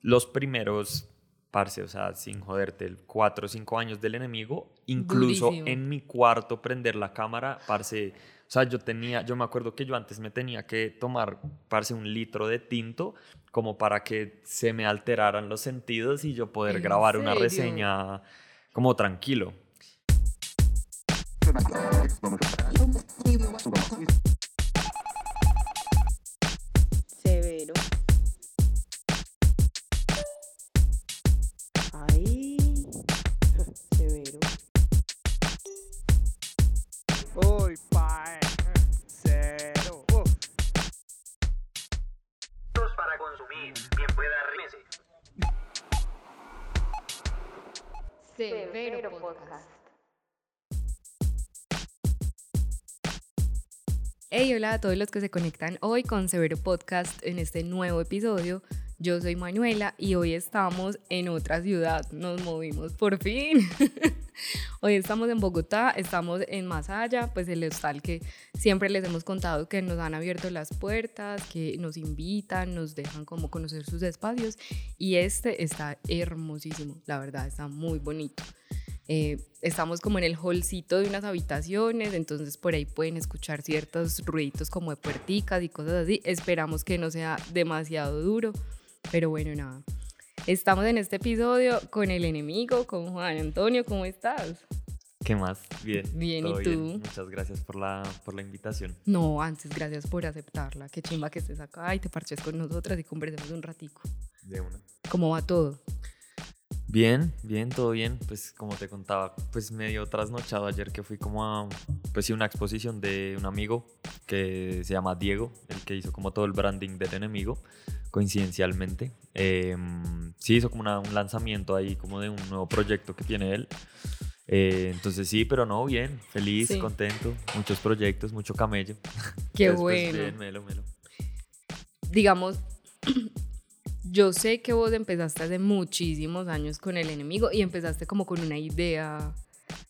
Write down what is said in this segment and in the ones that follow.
los primeros, parce, o sea, sin joderte, cuatro o cinco años del enemigo, incluso Durísimo. en mi cuarto prender la cámara, parce, o sea, yo tenía, yo me acuerdo que yo antes me tenía que tomar, parce, un litro de tinto como para que se me alteraran los sentidos y yo poder ¿En grabar una reseña como tranquilo. Hola a todos los que se conectan hoy con Severo Podcast en este nuevo episodio. Yo soy Manuela y hoy estamos en otra ciudad. Nos movimos por fin. hoy estamos en Bogotá, estamos en Allá, pues el hostal que siempre les hemos contado que nos han abierto las puertas, que nos invitan, nos dejan como conocer sus espacios y este está hermosísimo, la verdad, está muy bonito. Eh, estamos como en el hallcito de unas habitaciones, entonces por ahí pueden escuchar ciertos ruiditos como de puerticas y cosas así. Esperamos que no sea demasiado duro, pero bueno, nada. Estamos en este episodio con el enemigo, con Juan Antonio, ¿cómo estás? ¿Qué más? Bien. Bien, ¿y tú? Muchas gracias por la, por la invitación. No, antes, gracias por aceptarla. Qué chimba que estés acá y te parches con nosotras y conversemos un ratico. De una. ¿Cómo va todo? Bien, bien, todo bien. Pues como te contaba, pues medio trasnochado ayer que fui como a, pues sí, una exposición de un amigo que se llama Diego, el que hizo como todo el branding del enemigo, coincidencialmente. Em, sí, hizo como una- un lanzamiento ahí como de un nuevo proyecto que tiene él. Eh, entonces sí, pero no, bien, feliz, Sí. contento, muchos proyectos, mucho camello. Qué bueno. Bien, melo, melo. digamos, yo sé que vos empezaste hace muchísimos años con el enemigo y empezaste como con una idea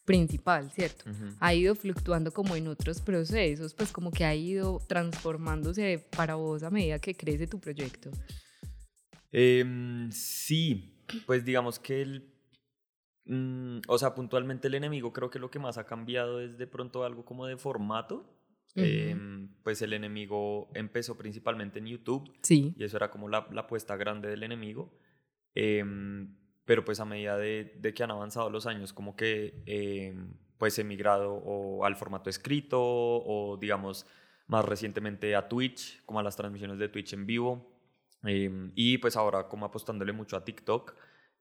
principal, ¿cierto? Ha ido fluctuando como en otros procesos, pues como que ha ido transformándose para vos a medida que crece tu proyecto. Em, sí, pues digamos que el... mm, o sea, puntualmente el enemigo creo que lo que más ha cambiado es de pronto algo como de formato. Em, pues el enemigo empezó principalmente en YouTube Sí. y eso era como la, la apuesta grande del enemigo. Em, pero pues a medida de, de que han avanzado los años, como que em, pues he migrado o al formato escrito o digamos más recientemente a Twitch, como a las transmisiones de Twitch en vivo. Y pues ahora como apostándole mucho a TikTok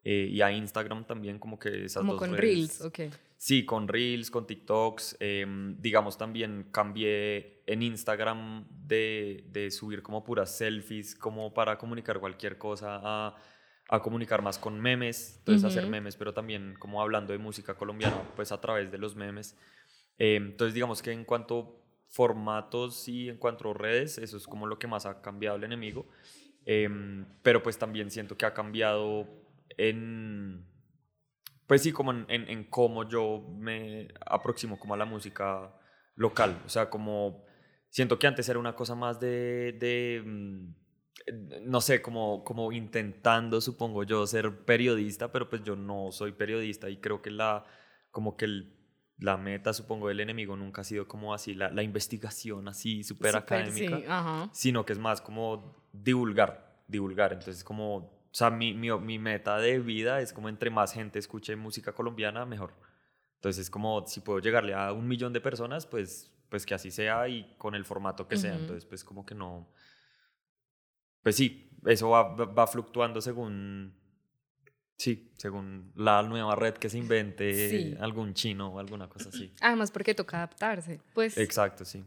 eh, y a Instagram también, como que esas Como dos con redes- Reels, ok. Sí, con Reels, con TikToks. em, digamos, también cambié en Instagram de, de subir como puras selfies, como para comunicar cualquier cosa, a, a comunicar más con memes. Entonces, hacer memes, pero también como hablando de música colombiana, pues a través de los memes. Em, entonces, digamos que en cuanto formatos y en cuanto a redes, eso es como lo que más ha cambiado el enemigo. Em, pero pues también siento que ha cambiado en pues sí, como en, en- en cómo yo me aproximo como a la música local. O sea, como siento que antes era una cosa más de, de, mm, eh, no sé, como, como intentando, supongo yo, ser periodista, pero pues yo no soy periodista y creo que la, como que el- la meta, supongo, del enemigo nunca ha sido como así, la, la investigación así súper académica sí, sino que es más como divulgar, divulgar. Entonces, como, sea, mi, mi, mi meta de vida es como entre más gente escuche música colombiana, mejor. Entonces, es como si puedo llegarle a un millón de personas, pues, pues que así sea y con el formato que sea. Ujú. Entonces, pues como que no... Pues sí, eso va, va- va fluctuando según... Sí, según la nueva red que se invente, Sí. algún chino o alguna cosa así. Además porque toca adaptarse, pues Exacto, sí.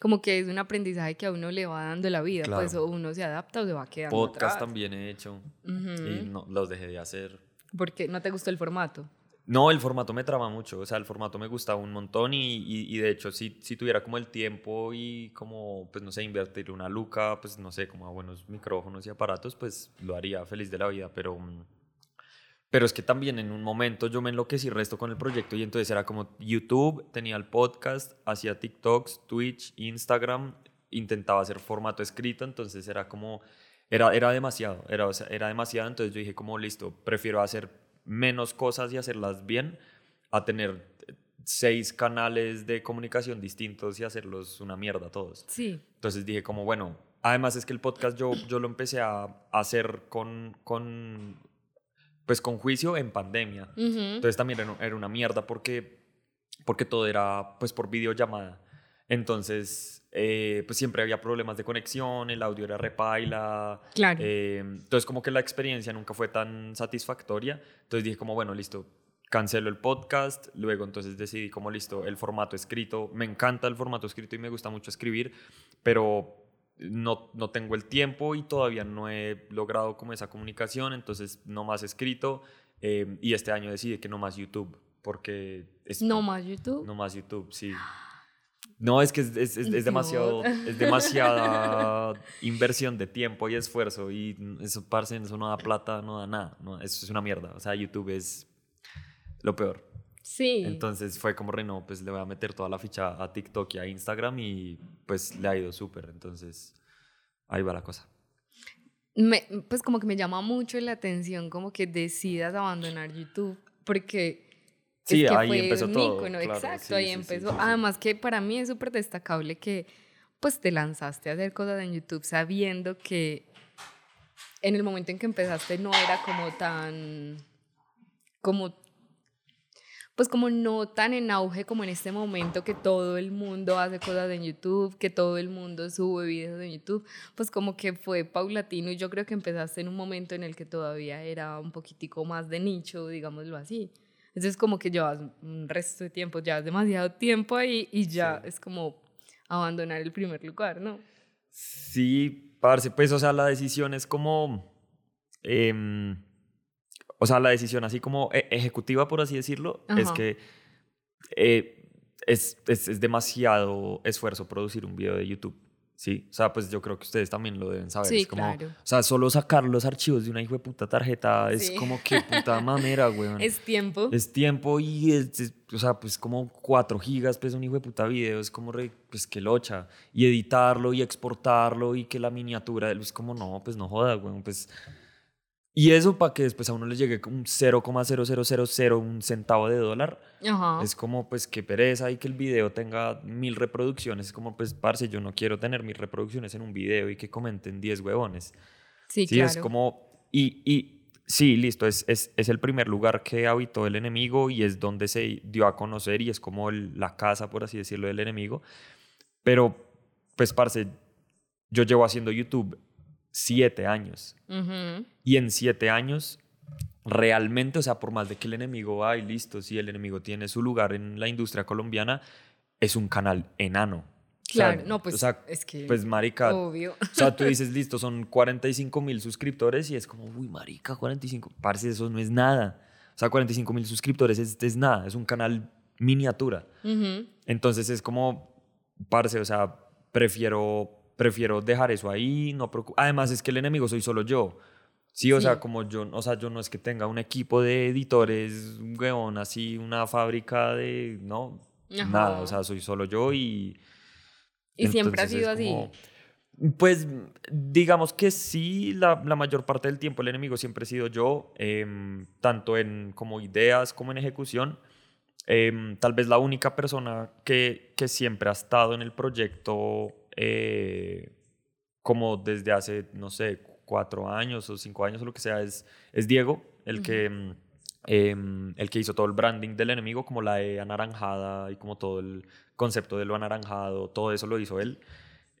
Como que es un aprendizaje que a uno le va dando la vida, Claro. pues o uno se adapta o se va quedando Podcast atrás. también he hecho Ujú. y no, los dejé de hacer. Porque no te gustó el formato. No, el formato me trama mucho, o sea, el formato me gusta un montón y, y- y de hecho si, si tuviera como el tiempo y como, pues no sé, invertir una luca, pues no sé, como a buenos micrófonos y aparatos, pues lo haría feliz de la vida, pero, mm, pero es que también en un momento yo me enloquecí resto con el proyecto y entonces era como YouTube, tenía el podcast, hacía TikToks, Twitch, Instagram, intentaba hacer formato escrito, entonces era como era, era demasiado, era, o sea, era demasiado, entonces yo dije como listo, prefiero hacer menos cosas y hacerlas bien a tener seis canales de comunicación distintos y hacerlos una mierda todos. Sí. Entonces dije como, bueno, además es que el podcast yo, yo lo empecé a, a hacer con, con, pues con juicio en pandemia. Ujú. Entonces también era, era una mierda porque, porque todo era pues por videollamada. Entonces, eh, pues siempre había problemas de conexión, el audio era repaila. Claro. eh, entonces como que la experiencia nunca fue tan satisfactoria. Entonces dije como, bueno, listo, cancelo el podcast. Luego entonces decidí como, listo, el formato escrito. Me encanta el formato escrito y me gusta mucho escribir, pero no, no tengo el tiempo y todavía no he logrado como esa comunicación. Entonces no más escrito. eh, y este año decidí que no más YouTube, porque es no más YouTube. no más YouTube, sí. No, es que es, es- es- demasiado, es demasiada inversión de tiempo y esfuerzo y eso, parce, eso no da plata, no da nada, no, eso es una mierda, o sea, YouTube es lo peor. Sí. Entonces fue como, no, pues le voy a meter toda la ficha a TikTok y a Instagram y pues le ha ido súper, entonces ahí va la cosa. Me- pues como que me llama mucho la atención como que decidas abandonar YouTube porque es Sí, que ahí fue empezó un todo, ícono, claro, exacto, sí, ahí sí, empezó. sí. Además que para mí es súper destacable que pues te lanzaste a hacer cosas en YouTube sabiendo que en el momento en que empezaste no era como tan como pues como no tan en auge como en este momento que todo el mundo hace cosas en YouTube, que todo el mundo sube videos en YouTube, pues como que fue paulatino y yo creo que empezaste en un momento en el que todavía era un poquitico más de nicho, digámoslo así. Entonces como que llevas un resto de tiempo, llevas demasiado tiempo ahí y ya Sí. es como abandonar el primer lugar, ¿no? Sí, parce, pues, o sea, la decisión es como. em, o sea, la decisión así como e- ejecutiva, por así decirlo, es Ajá. que eh, es, es, es demasiado esfuerzo producir un video de YouTube. Sí, o sea, pues yo creo que ustedes también lo deben saber. Sí, es como, claro. O sea, solo sacar los archivos de una hijo de puta tarjeta es Sí. como que puta mamera, weón. Es tiempo. Es tiempo y es, es- o sea, pues como 4 gigas, pues un hijo de puta video, es como, re- pues que locha. Y editarlo y exportarlo y que la miniatura, es como, no, pues no joda, weón, pues... Y eso para que después a uno le llegue un 0,0000 un centavo de dólar, Ajá. es como, pues qué pereza y que el video tenga mil reproducciones, es como, pues, parce, yo no quiero tener mil reproducciones en un video y que comenten 10 huevones. sí, Sí, claro. es como. Y, y sí, listo, es, es, es el primer lugar que habitó el enemigo y es donde se dio a conocer y es como el- la casa, por así decirlo, del enemigo. Pero, pues, parce, yo llevo haciendo YouTube siete años. Ujú. Y en siete años, realmente, o sea, por más de que el enemigo, ay, listo, sí, el enemigo tiene su lugar en la industria colombiana, es un canal enano. O sea, Claro, no, pues o sea, es que pues, marica, obvio. o sea, tú dices, listo, son 45 mil suscriptores y es como, uy, marica, 45. Parce, eso no es nada. O sea, 45 mil suscriptores es, es nada, es un canal miniatura. Entonces es como, parce, o sea, prefiero, prefiero dejar eso ahí, no Además es que el enemigo soy solo yo. Sí, o Sí. sea, como yo, o sea, yo no es que tenga un equipo de editores, un weón, así, una fábrica de, no, Ajá. nada, o sea, soy solo yo y... Y siempre ha sido así. como- Pues digamos que sí, la, la mayor parte del tiempo el enemigo siempre he sido yo, em, tanto en como ideas como en ejecución. Em, tal vez la única persona que, que siempre ha estado en el proyecto eh, como desde hace, no sé, cuatro años o cinco años o lo que sea, es, es Diego, el que... em, em, el que hizo todo el branding del enemigo, como la E anaranjada y como todo el concepto de lo anaranjado, todo eso lo hizo él.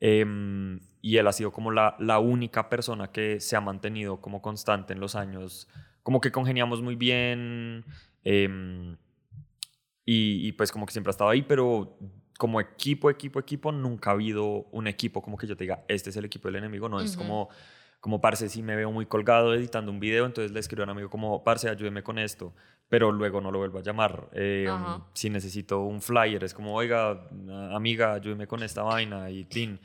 Em, y él ha sido como la, la única persona que se ha mantenido como constante en los años, como que congeniamos muy bien em, y, y pues como que siempre ha estado ahí, pero como equipo, equipo, equipo, nunca ha habido un equipo como que yo te diga, este es el equipo del enemigo, no, es Ujú. como, como, parce, si me veo muy colgado editando un video, entonces le escribo a un amigo como, parce, ayúdeme con esto, pero luego no lo vuelvo a llamar. Eh, Ajá. si necesito un flyer, es como, oiga, amiga, ayúdeme con esta vaina y tin.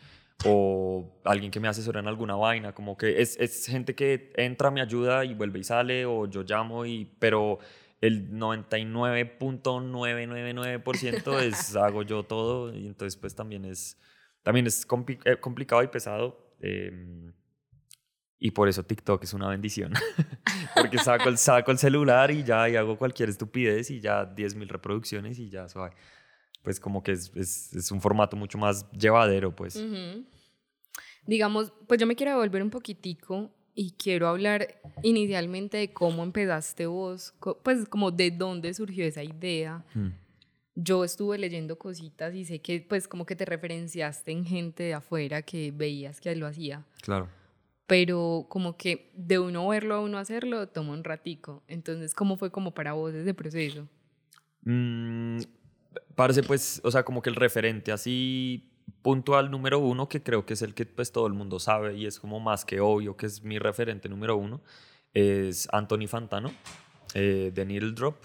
O alguien que me asesora en alguna vaina, como que es, es gente que entra, me ayuda y vuelve y sale, o yo llamo, y, pero el 99.999% es hago yo todo, y entonces pues también es, también es compli- eh, complicado y pesado. em, Y por eso TikTok es una bendición. Porque saco el, saco el celular y ya y hago cualquier estupidez y ya 10.000 reproducciones y ya suave. Pues como que es, es, es un formato mucho más llevadero, pues. Ujú. Digamos, pues yo me quiero devolver un poquitico y quiero hablar inicialmente de cómo empezaste vos, pues como de dónde surgió esa idea. Mm. Yo estuve leyendo cositas y sé que pues como que te referenciaste en gente de afuera que veías que lo hacía, Claro. Pero como que de uno verlo a uno hacerlo toma un ratico. Entonces, ¿cómo fue como para vos ese proceso? Mm, parece pues, o sea, como que el referente así puntual número uno, que creo que es el que pues todo el mundo sabe y es como más que obvio que es mi referente número uno, es Anthony Fantano, eh, de Needle Drop.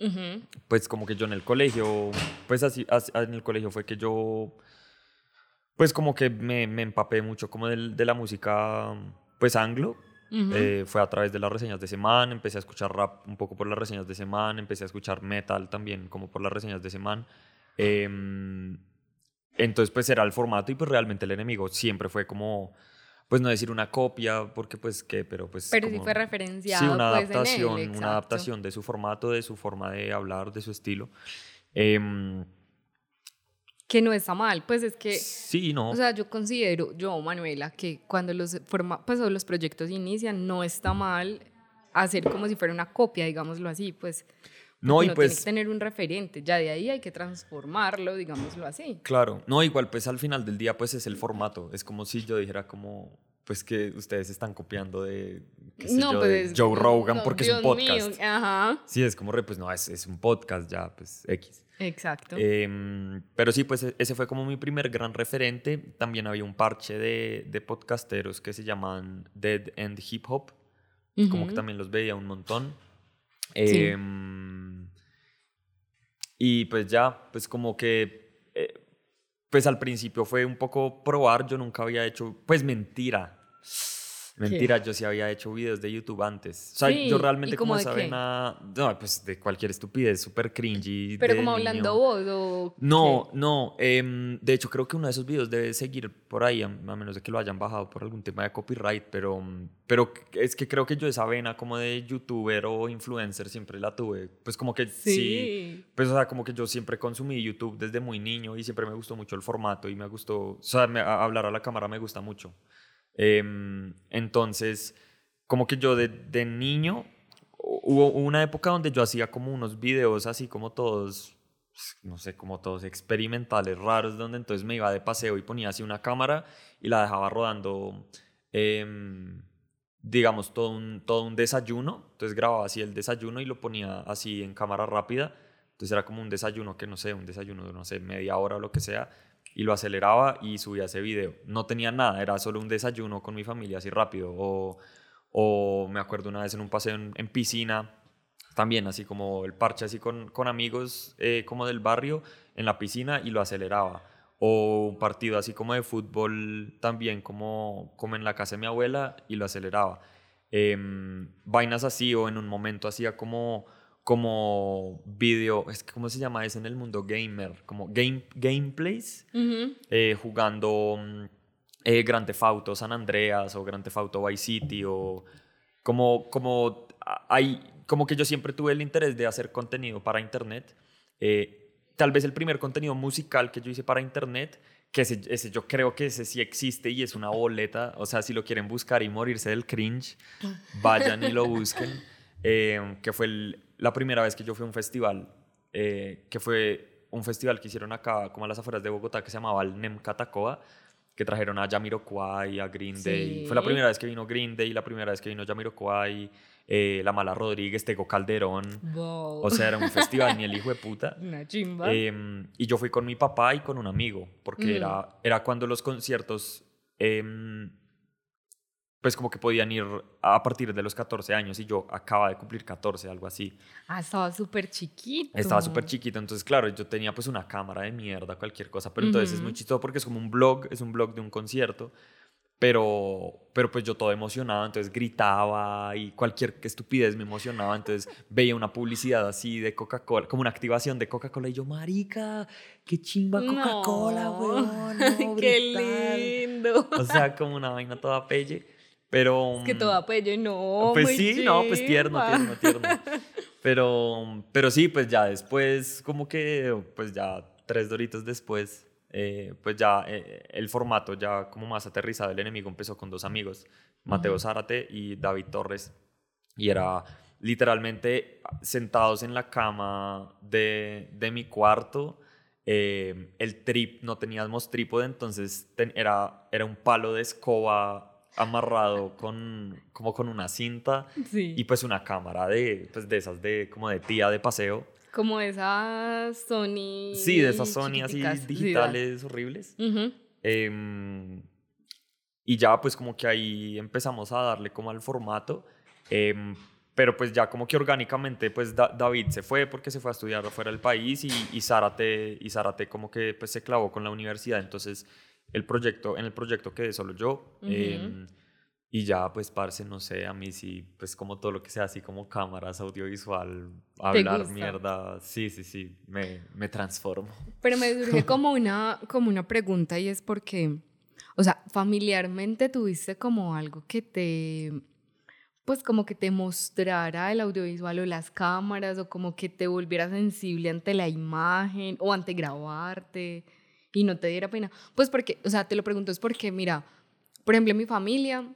Ujú. Pues como que yo en el colegio, pues así, así- en el colegio fue que yo, pues como que me, me empapé mucho como del- de la música, pues anglo, eh, fue a través de las reseñas de Seman, empecé a escuchar rap un poco por las reseñas de Seman, empecé a escuchar metal también como por las reseñas de Seman. Em, entonces pues era el formato y pues realmente el enemigo siempre fue como, pues no decir una copia, porque pues qué, pero pues... Pero sí fue referenciado. Sí, una pues, en él, adaptación, una adaptación de su formato, de su forma de hablar, de su estilo. Em, Que no está mal, pues es que sí, no. O sea, yo considero, yo, Manuela, que cuando los, forma, pues, los proyectos inician, no está mal hacer como si fuera una copia, digámoslo así, pues. no, y tiene pues... que tener un referente, ya de ahí hay que transformarlo, digámoslo así. Claro, no, igual pues al final del día pues es el formato, es como si yo dijera como pues que ustedes están copiando de, qué sé yo, de es- Joe Rogan no, porque Dios es un podcast. mío, ajá, Sí, es como re, pues no, es, es un podcast ya, pues X. exacto. Em, pero sí, pues e- ese fue como mi primer gran referente. También había un parche de, de podcasteros que se llaman Dead End Hip Hop, como que también los veía un montón. Sí. Em, y pues ya, pues como que, eh, pues al principio fue un poco probar, yo nunca había hecho, pues mentira. Mentira, yo sí había hecho videos de YouTube antes. O sea, Sí, yo ¿y realmente como qué? vena, no, pues de cualquier estupidez, súper cringy. Pero como niño. hablando vos o... No, no. em, de hecho, creo que uno de esos videos debe seguir por ahí, a, menos de que lo hayan bajado por algún tema de copyright, pero, mm, pero es que creo que yo esa vena como de youtuber o influencer siempre la tuve. Pues como que qué? sí. Sí. pues o sea, como que yo siempre consumí YouTube desde muy niño y siempre me gustó mucho el formato y me gustó, o sea, me- a- hablar a la cámara me gusta mucho. Em, entonces, como que yo de, niño, hu- hubo una época donde yo hacía como unos videos así como todos, pues, no sé, como todos experimentales, raros, donde entonces me iba de paseo y ponía así una cámara y la dejaba rodando, em, digamos, todo un, todo un desayuno. Entonces grababa así el desayuno y lo ponía así en cámara rápida. Entonces era como un desayuno que no sé, un desayuno de no sé, media hora o lo que sea. Y lo aceleraba y subía ese video. No tenía nada, era solo un desayuno con mi familia así rápido. O, o me acuerdo una vez en un paseo en, en piscina, también así como el parche así con, con amigos eh, como del barrio en la piscina y lo aceleraba. O un partido así como de fútbol también como, como en la casa de mi abuela y lo aceleraba. Em, vainas así o en un momento hacía como como video, es que ¿cómo se llama eso en el mundo gamer? Como game, gameplays, eh, jugando mm, eh, Grand Theft Auto San Andreas o Grand Theft Auto Vice City o como, como, hay, como que yo siempre tuve el interés de hacer contenido para internet. Eh, tal vez el primer contenido musical que yo hice para internet, que ese, ese yo creo que ese sí existe y es una boleta, o sea, si lo quieren buscar y morirse del cringe, vayan y lo busquen, eh, que fue el- la primera vez que yo fui a un festival, eh, que fue un festival que hicieron acá, como a las afueras de Bogotá, que se llamaba el Nem Catacoa, que trajeron a Jamiroquai, a Green Day. Sí. Fue la primera vez que vino Green Day, la primera vez que vino Jamiroquai, eh, La Mala Rodríguez, Tego Calderón. Wow. O sea, era un festival ni el hijo de puta. Una chimba. Em, y yo fui con mi papá y con un amigo, porque Mm. era, era cuando los conciertos, em, pues como que podían ir a partir de los 14 años y yo acaba de cumplir 14, algo así. ah, estaba súper chiquito. Estaba súper chiquito, entonces claro, yo tenía pues una cámara de mierda, cualquier cosa, pero entonces es muy chistoso porque es como un blog, es un blog de un concierto, pero, pero pues yo todo emocionado, entonces gritaba y cualquier estupidez me emocionaba, entonces veía una publicidad así de Coca-Cola, como una activación de Coca-Cola y yo, marica, qué chimba Coca-Cola, No. weón, no, Qué brutal". lindo. O sea, como una vaina toda pelle. Pero... Es que toda pello, no. Pues muy sí, no, pues tierno, tierno, tierno. Pero, pero sí, pues ya después, como que, pues ya tres doritos después, eh, pues ya eh, el formato ya como más aterrizado, el enemigo empezó con dos amigos, Mateo. Zárate y David Torres. Y era literalmente sentados en la cama de, de mi cuarto. eh, el trip, no teníamos trípode, entonces ten- era, era un palo de escoba amarrado con, como con una cinta Sí. y pues una cámara de, pues de esas de como de tía de paseo. Como esas Sony. Sí, de esas Sony así chiquiticas. Sí, digitales horribles. da. Ujú. Em, y ya pues como que ahí empezamos a darle como al formato. em, pero pues ya como que orgánicamente pues Da- David se fue porque se fue a estudiar fuera del país y, y Zárate, y Zárate como que pues se clavó con la universidad. Entonces el proyecto, en el proyecto quedé solo yo. Em, y ya, pues, parce, no sé, a mí sí, pues como todo lo que sea así como cámaras, audiovisual, hablar mierda, sí, sí, sí, me, me transformo. Pero me surge como una, como una pregunta y es porque, o sea, familiarmente tuviste como algo que te, pues como que te mostrara el audiovisual o las cámaras o como que te volviera sensible ante la imagen o ante grabarte y no te diera pena. Pues porque, o sea, te lo pregunto es porque, mira, por ejemplo, en mi familia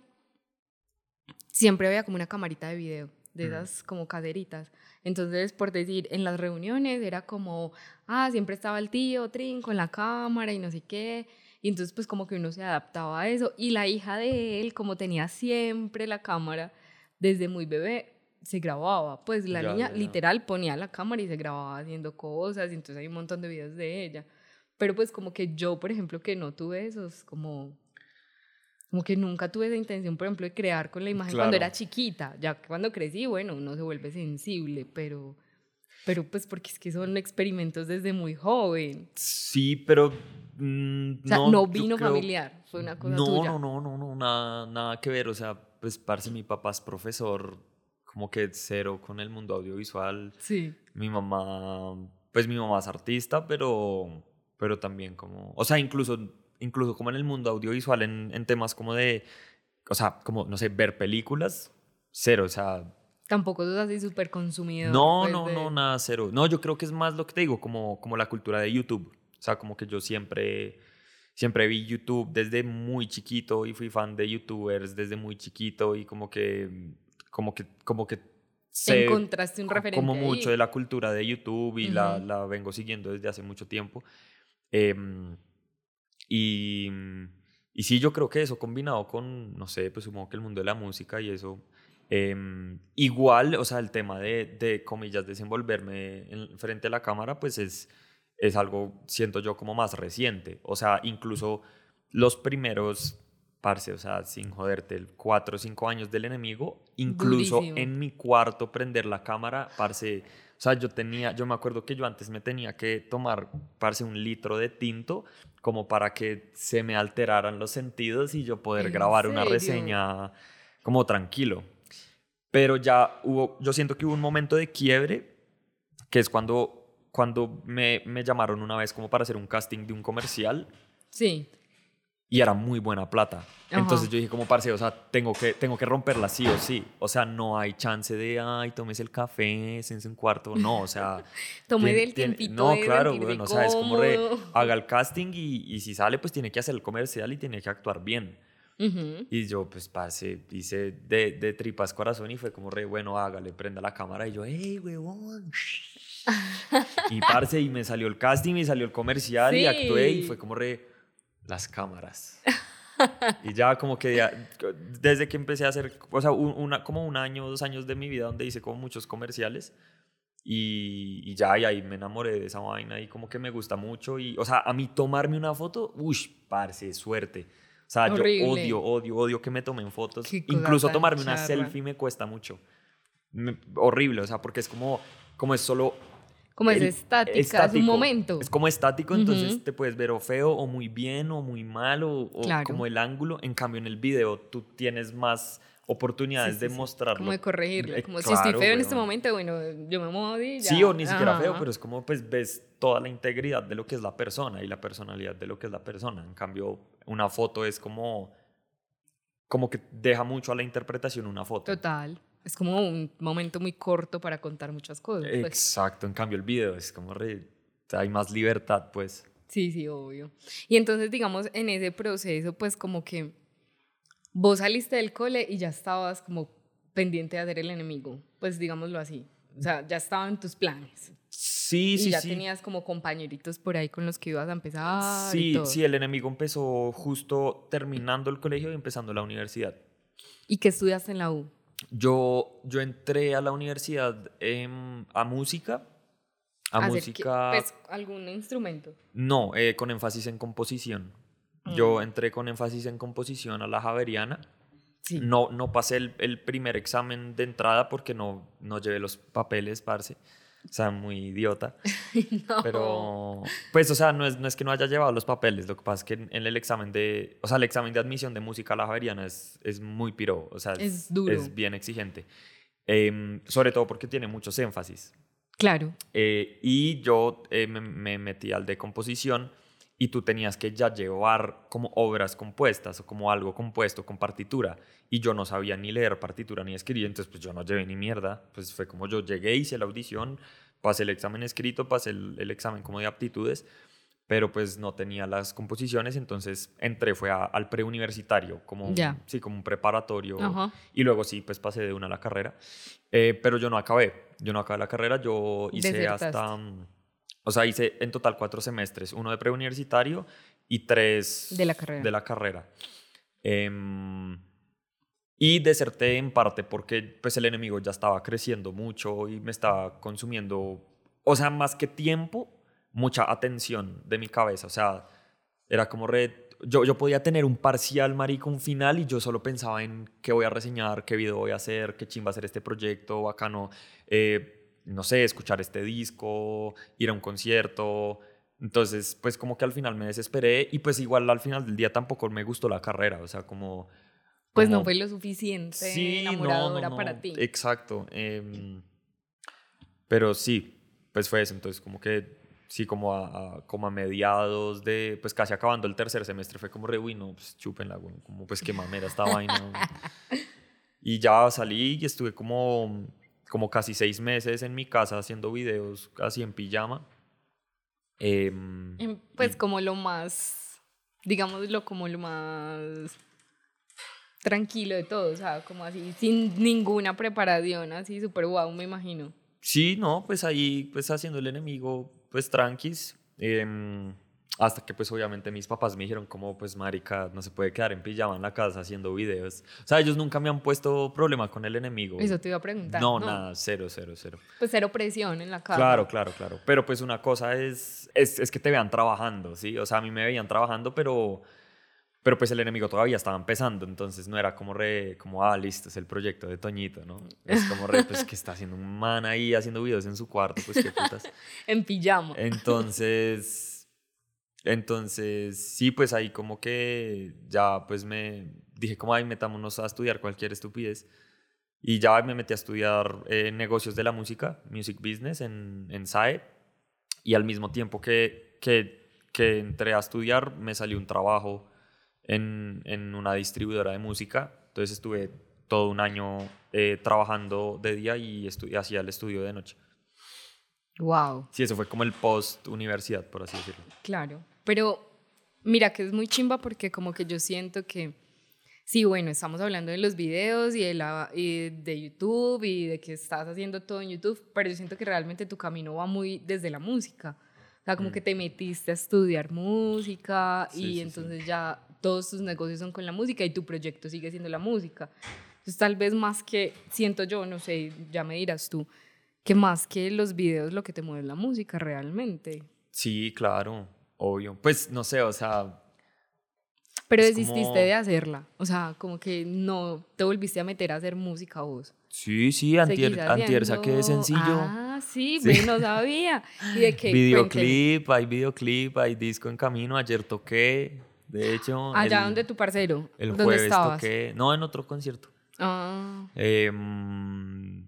siempre había como una camarita de video, de esas como caderitas. Entonces, por decir, en las reuniones era como, ah, siempre estaba el tío Trin con la cámara y no sé qué. Y entonces, pues como que uno se adaptaba a eso. Y la hija de él, como tenía siempre la cámara, desde muy bebé, se grababa. Pues la Ya, niña ya. literal ponía la cámara y se grababa haciendo cosas. Y entonces hay un montón de videos de ella. Pero pues como que yo, por ejemplo, que no tuve esos, como... Como que nunca tuve esa intención, por ejemplo, de crear con la imagen cuando Claro. era chiquita. Ya cuando crecí, bueno, uno se vuelve sensible, pero, pero pues porque es que son experimentos desde muy joven. Sí, pero... mm, O sea, no, yo vino creo- familiar, fue una cosa no, tuya. No, no, no, no, nada, nada que ver. O sea, pues, parce, mi papá es profesor, como que cero con el mundo audiovisual. Sí. Mi mamá, pues mi mamá es artista, pero, pero también como, o sea, incluso, incluso como en el mundo audiovisual, en, en temas como de, o sea, como, no sé, ver películas, cero, o sea, Tampoco sos así súper consumidor. no, pues, no, de- no, nada, cero. No, yo creo que es más lo que te digo, como, como la cultura de YouTube. O sea, como que yo siempre, siempre vi YouTube desde muy chiquito y fui fan de YouTubers desde muy chiquito y como que, como que, como que sé Encontraste un referente como ahí. mucho de la cultura de YouTube y la, Ujú. la vengo siguiendo desde hace mucho tiempo. Em, y, y sí, yo creo que eso combinado con, no sé, pues supongo que el mundo de la música y eso, em, igual, o sea, el tema de, de comillas, desenvolverme en- frente a la cámara, pues es, es algo, siento yo, como más reciente. O sea, incluso los primeros, parce, o sea, sin joderte, cuatro o cinco años del enemigo, incluso Durísimo. en mi cuarto prender la cámara, parce, sea, yo tenía, yo me acuerdo que yo antes me tenía que tomar, parce, un litro de tinto como para que se me alteraran los sentidos y yo poder ¿En grabar una reseña como tranquilo. Pero ya hubo, yo siento que hubo un momento de quiebre, que es cuando, cuando me, me llamaron una vez como para hacer un casting de un comercial Sí. Y era muy buena plata. Ajá. Entonces yo dije como, parce, o sea, tengo que, tengo que romperla sí o sí. O sea, no hay chance de, ay, tomes el café, sense un cuarto. No, o sea... Tomé tien- del tiempito No, de claro, sentirse bueno, o sea, es como re, haga el casting y, y si sale, pues tiene que hacer el comercial y tiene que actuar bien. Ujú. Y yo, pues, parce, hice de, de tripas corazón y fue como re, bueno, hágale, prenda la cámara. Y yo, hey, huevón. y parce, y me salió el casting y salió el comercial y actué y Sí. fue como re, las cámaras. y ya como que ya- desde que empecé a hacer, o sea, un- una, como un año, dos años de mi vida donde hice como muchos comerciales. Y, y ya, y ahí me enamoré de esa vaina y como que me gusta mucho. Y, o sea, a mí tomarme una foto, uy, parce, suerte. O sea, Horrible. yo odio, odio, odio que me tomen fotos. Qué Incluso tomarme una selfie me cuesta mucho. Me- horrible, o sea, porque es como, como es solo... Como es el- estática, es estático. un momento. Es como estático, entonces Ujú. te puedes ver o feo, o muy bien, o muy mal, o, o Claro. como el ángulo. En cambio, en el video tú tienes más oportunidades Sí, de sí, sí. mostrarlo. Como de corregirlo. Eh, Como si estoy claro, feo en este momento, bueno, yo me muevo y ya. Sí, o ni siquiera feo, Ajá. pero es como pues ves toda la integridad de lo que es la persona y la personalidad de lo que es la persona. En cambio, una foto es como como que deja mucho a la interpretación una foto. Total. Es como un momento muy corto para contar muchas cosas. pues. Exacto, en cambio el video es como re- hay más libertad, pues. Sí, sí, obvio. Y entonces, digamos, en ese proceso, pues como que vos saliste del cole y ya estabas como pendiente de hacer el enemigo, pues digámoslo así. O sea, ya estaban tus planes. Sí, y sí, ya sí. tenías como compañeritos por ahí con los que ibas a empezar. y Sí, todo. sí, el enemigo empezó justo terminando el colegio y empezando la universidad. ¿Y qué estudiaste en la U? Yo, yo entré a la universidad em, a música. A Hacer música. qué- pues, algún instrumento. No, eh, con énfasis en composición. Mm. Yo entré con énfasis en composición a la Javeriana. Sí. No, no pasé el, el primer examen de entrada porque no, no llevé los papeles, parce. O sea, muy idiota. No. Pero, pues, o sea, no es, no es que no haya llevado los papeles. Lo que pasa es que en, el examen de, o sea, el examen de admisión de música a la Javeriana es, es muy piro. O sea, Es duro. Es bien exigente. Em, sobre todo porque tiene muchos énfasis. Claro. Eh, y yo eh, me, me metí al de composición y tú tenías que ya llevar como obras compuestas o como algo compuesto con partitura. Y yo no sabía ni leer partitura ni escribir, entonces pues yo no llevé ni mierda. Pues fue como yo llegué, hice la audición, pasé el examen escrito, pasé el, el examen como de aptitudes, pero pues no tenía las composiciones, entonces entré, fue a- al preuniversitario, como, Ya. sí, como un preparatorio. Ajá. Y luego sí, pues pasé de una a la carrera. Eh, pero yo no acabé. Yo no acabé la carrera. Yo hice Desertaste. hasta... O sea, hice en total cuatro semestres. Uno de preuniversitario y tres... De la carrera. De la carrera. Em, y deserté en parte porque pues el enemigo ya estaba creciendo mucho y me estaba consumiendo, o sea, más que tiempo, mucha atención de mi cabeza. O sea, era como re... Yo, yo podía tener un parcial, marico, un final y yo solo pensaba en qué voy a reseñar, qué video voy a hacer, qué chimba hacer este proyecto, bacano, eh, no sé, escuchar este disco, ir a un concierto. Entonces, pues como que al final me desesperé y pues igual al final del día tampoco me gustó la carrera, o sea, como... Pues no fue lo suficiente Sí, no, no, enamoradora no, para ti. Exacto. em, pero sí, pues fue eso. Entonces, como que sí, como a, a- como a mediados de, pues casi acabando el tercer semestre, fue como re, uy, no, pues chúpenla, güey, como pues qué mamera esta vaina. güey". Y ya salí y estuve como, como casi seis meses en mi casa haciendo videos casi en pijama. Em, Pues y- como lo más, digámoslo como lo más tranquilo de todo, o sea, como así, sin ninguna preparación, así súper guau, me imagino. Sí, no, pues ahí, pues haciendo el enemigo, pues tranquis. em, hasta que pues obviamente mis papás me dijeron como pues marica, no se puede quedar en pijama en la casa haciendo videos. O sea, ellos nunca me han puesto problema con el enemigo. Eso te iba a preguntar. no, nada, cero, cero, cero. Pues cero presión en la casa. Claro, claro, claro. Pero pues una cosa es, es, es que te vean trabajando, ¿sí? O sea, a mí me veían trabajando, pero, pero pues el enemigo todavía estaba empezando, entonces no era como re, como, ah, listo, es el proyecto de Toñito, ¿no? Es como re, pues que está haciendo un man ahí haciendo videos en su cuarto, pues qué putas. En pijama. Entonces, entonces, sí, pues ahí como que ya pues me dije como, ay, metámonos a estudiar cualquier estupidez. Y ya me metí a estudiar eh, negocios de la música, music business en, en SAE. Y al mismo tiempo que, que, que entré a estudiar, me salió un trabajo en, en una distribuidora de música. Entonces estuve todo un año eh, trabajando de día y hacía el estudio de noche. Wow. Sí, eso fue como el post universidad, por así decirlo. Claro, pero mira que es muy chimba porque como que yo siento que, sí, bueno, estamos hablando de los videos y de, la, y de YouTube y de que estás haciendo todo en YouTube, pero yo siento que realmente tu camino va muy desde la música. O sea, como Mm. que te metiste a estudiar música Sí, y sí, sí. entonces ya todos tus negocios son con la música y tu proyecto sigue siendo la música. Entonces tal vez más que, siento yo, no sé, ya me dirás tú, que más que los videos lo que te mueve es la música realmente. Sí, claro, obvio. Pues no sé, o sea, Pero Es desististe como- de hacerla. O sea, como que no te volviste a meter a hacer música vos. sí, sí, antier, Seguís antier saqué de haciendo- sencillo. Ah, sí, Sí. ve, no sabía. ¿Y de qué? Videoclip, hay videoclip, hay disco en camino. Ayer toqué, de hecho. Allá el- donde tu parcero. El ¿Dónde jueves estabas? toqué, no, en otro concierto. Ah, Em,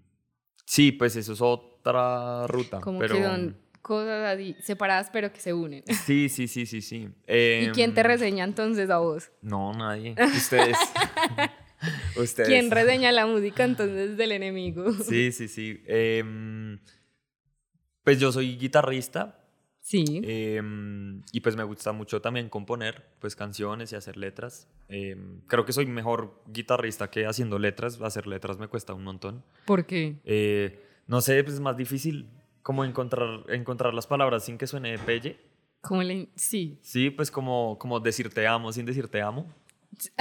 sí, pues eso es otra ruta. como pero que don- cosas así, separadas pero que se unen. Sí, sí, sí, sí, sí. ¿Y quién te Em, reseña entonces a vos? No, nadie. Ustedes. Ustedes. ¿Quién reseña la música entonces del enemigo? Sí, sí, sí. Em, pues yo soy guitarrista Sí. em, y pues me gusta mucho también componer pues canciones y hacer letras. Creo que soy mejor guitarrista que haciendo letras. Hacer letras me cuesta un montón. ¿Por qué? Eh, no sé, pues es más difícil como encontrar, encontrar las palabras sin que suene pelle. Como le... Sí. Sí, pues como, como decir te amo sin decir te amo.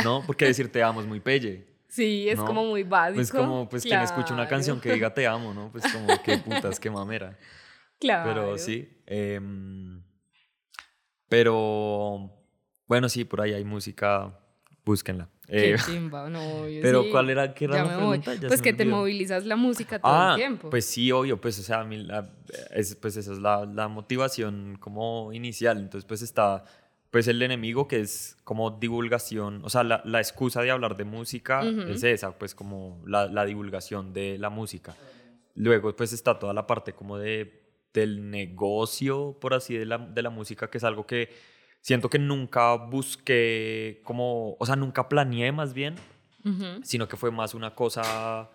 ¿No? Porque decir te amo es muy pelle. Sí, es ¿no? como muy básico. Pues como, pues quien escucha una Claro. canción que diga te amo, ¿no? Pues como, qué putas, qué mamera. Claro. Pero sí. em, pero, bueno, sí, por ahí hay música, búsquenla. Qué Eh, chimba, no, yo pero sí, ¿cuál era, qué era ya la me voy. pregunta? Ya Pues que te movilizas la música todo Ah, el tiempo. pues sí, obvio, pues o sea, a mí la- es, pues esa es la, la motivación como inicial, entonces pues está pues el enemigo que es como divulgación, o sea, la, la excusa de hablar de música es esa, pues como la, la divulgación de la música. Luego pues está toda la parte como de, del negocio, por así, de la, de la música, que es algo que siento que nunca busqué como, o sea, nunca planeé más bien, Ujú. sino que fue más una cosa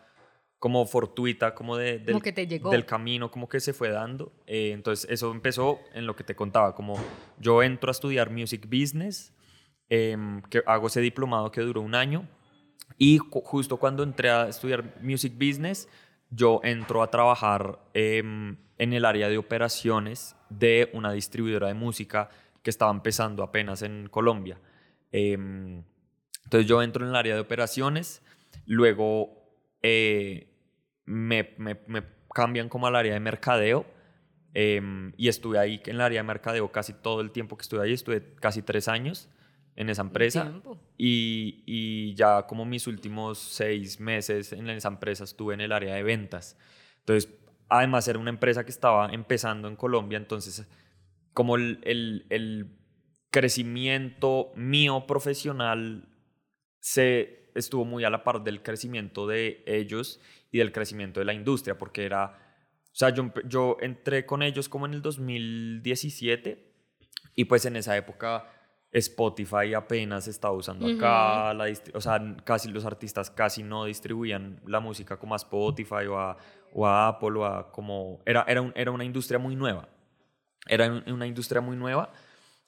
como fortuita, como de, del, Como que te llegó. del camino, como que se fue dando. Eh, entonces eso empezó en lo que te contaba, como yo entro a estudiar Music Business, em, que hago ese diplomado que duró un año, y ju- justo cuando entré a estudiar Music Business, yo entro a trabajar em, en el área de operaciones de una distribuidora de música que estaba empezando apenas en Colombia. Em, entonces yo entro en el área de operaciones, luego eh, me, me- me cambian como al área de mercadeo em, y estuve ahí en el área de mercadeo casi todo el tiempo que estuve ahí, estuve casi tres años en esa empresa y, y ya como mis últimos seis meses en esa empresa estuve en el área de ventas. Entonces, además era una empresa que estaba empezando en Colombia, entonces como el, el- el crecimiento mío profesional se estuvo muy a la par del crecimiento de ellos y del crecimiento de la industria, porque era, o sea, yo, yo entré con ellos como en el 2017 y pues en esa época Spotify apenas estaba usando acá, la o sea, casi los artistas casi no distribuían la música como a Spotify o a, o a Apple o a como, era, era, un- era una industria muy nueva, era un- una industria muy nueva,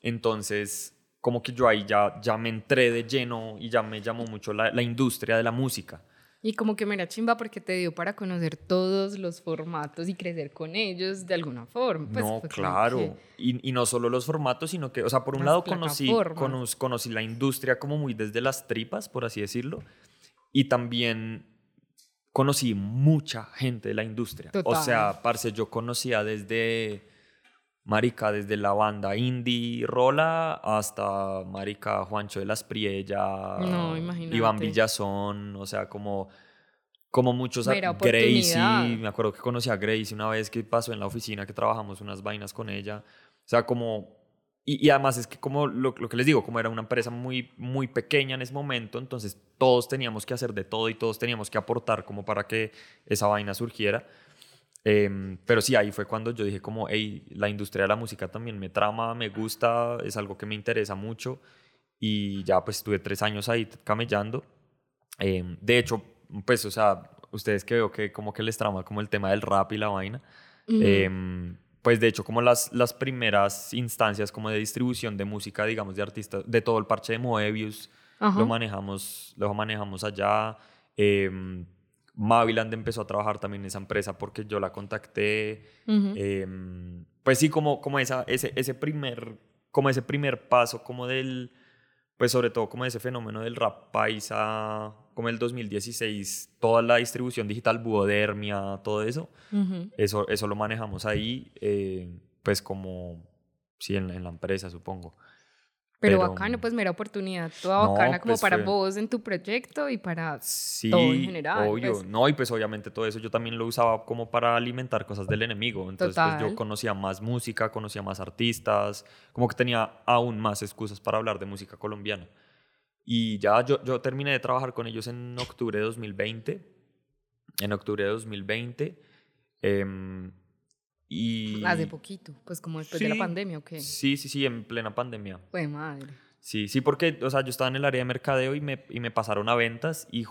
entonces como que yo ahí ya, ya me entré de lleno y ya me llamó mucho la, la industria de la música. Y como que me era chimba porque te dio para conocer todos los formatos y crecer con ellos de alguna forma. Pues no, claro. que- Y, y no solo los formatos, sino que, o sea, por un Las lado conocí, conocí la industria como muy desde las tripas, por así decirlo, y también conocí mucha gente de la industria. O Total. sea, parce, yo conocía desde, marica, desde la banda indie Rola hasta, marica, Juancho de las Priella, No. Iván Villazón, o sea, como... Como muchos, a- Mera Gracie, me acuerdo que conocí a Gracie una vez que pasó en la oficina, que trabajamos unas vainas con ella. O sea, como... Y, y además es que como lo, lo que les digo, como era una empresa muy, muy pequeña en ese momento, entonces todos teníamos que hacer de todo y todos teníamos que aportar como para que esa vaina surgiera. Em, pero sí, ahí fue cuando yo dije como, hey, la industria de la música también me trama, me gusta, es algo que me interesa mucho. Y ya pues estuve tres años ahí camellando. Em, de hecho, pues, o sea, ustedes que veo que como que les trama como el tema del rap y la vaina. Em, pues de hecho, como las, las primeras instancias como de distribución de música, digamos, de artistas, de todo el parche de Moebius, lo manejamos, lo manejamos allá. Maviland empezó a trabajar también en esa empresa porque yo la contacté. Em, pues sí, como, como esa, ese, ese, primer, como ese primer paso, como del, pues sobre todo como ese fenómeno del rap paisa, como el 2016, toda la distribución digital, Buodermia, todo eso, eso, eso lo manejamos ahí, eh, pues como, sí, en la empresa, supongo. Pero, Pero, bacano, pues mera oportunidad, toda no, bacana como pues para fue- vos en tu proyecto y para... Sí, todo en general, obvio. pues. No, y pues obviamente todo eso yo también lo usaba como para alimentar cosas del enemigo. Entonces pues yo conocía más música, conocía más artistas, como que tenía aún más excusas para hablar de música colombiana. Y ya yo, yo terminé de trabajar con ellos en octubre de 2020. En octubre de 2020. em, Y... Hace poquito, pues como después de la Sí. pandemia, ¿o qué? Sí, sí, sí, en plena pandemia. Pues madre. Sí, sí, porque, o sea, yo estaba en el área de mercadeo y me, y me pasaron a ventas y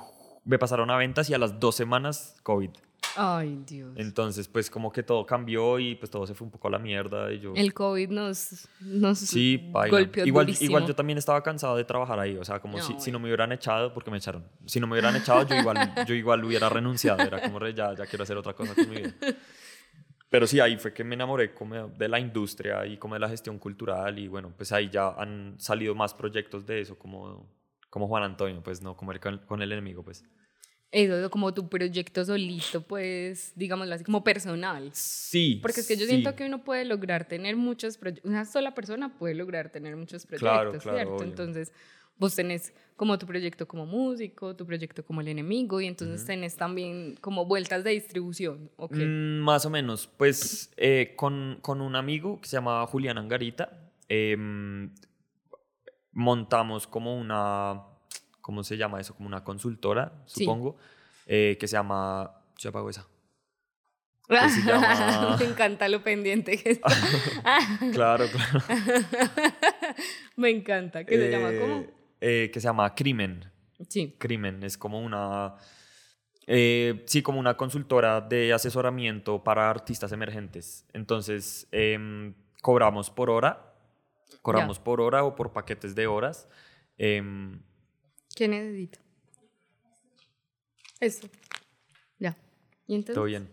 me pasaron a ventas y a las dos semanas COVID. Ay, Dios. Entonces, pues como que todo cambió y pues todo se fue un poco a la mierda y yo... El COVID nos, nos Sí, golpeó Igual, durísimo. igual yo también estaba cansado de trabajar ahí, o sea, como si, No, si no me hubieran echado, porque me echaron, si no me hubieran echado, yo igual, yo igual hubiera renunciado, era como, re, ya, ya quiero hacer otra cosa con mi vida. Pero sí, ahí fue que me enamoré como de la industria y como de la gestión cultural y bueno, pues ahí ya han salido más proyectos de eso, como, como Juan Antonio, pues no, como el, con, con el enemigo, pues. Eso, como tu proyecto solito, pues, digámoslo así, como personal. Sí. Porque es que yo sí. siento que uno puede lograr tener muchos proyectos, una sola persona puede lograr tener muchos proyectos, Claro, claro, ¿cierto? obvio. Vos tenés como tu proyecto como músico, tu proyecto como el enemigo, y entonces tenés también como vueltas de distribución, ¿ok? Mm, más o menos. Pues eh, con, con un amigo que se llama Julián Angarita, em, montamos como una, ¿cómo se llama eso? Como una consultora, Sí. supongo, eh, que se llama... Se apagó esa. que llama- Me encanta lo pendiente que está. Claro, claro. Me encanta. ¿Qué se llama? ¿Cómo? Eh, eh, que se llama Crimen. Sí. Crimen es como una... eh, sí, como una consultora de asesoramiento para artistas emergentes. Entonces, em, cobramos por hora, cobramos por hora o por paquetes de horas. Em, ¿Qué necesito? Eso. Ya. ¿Y entonces? todo bien.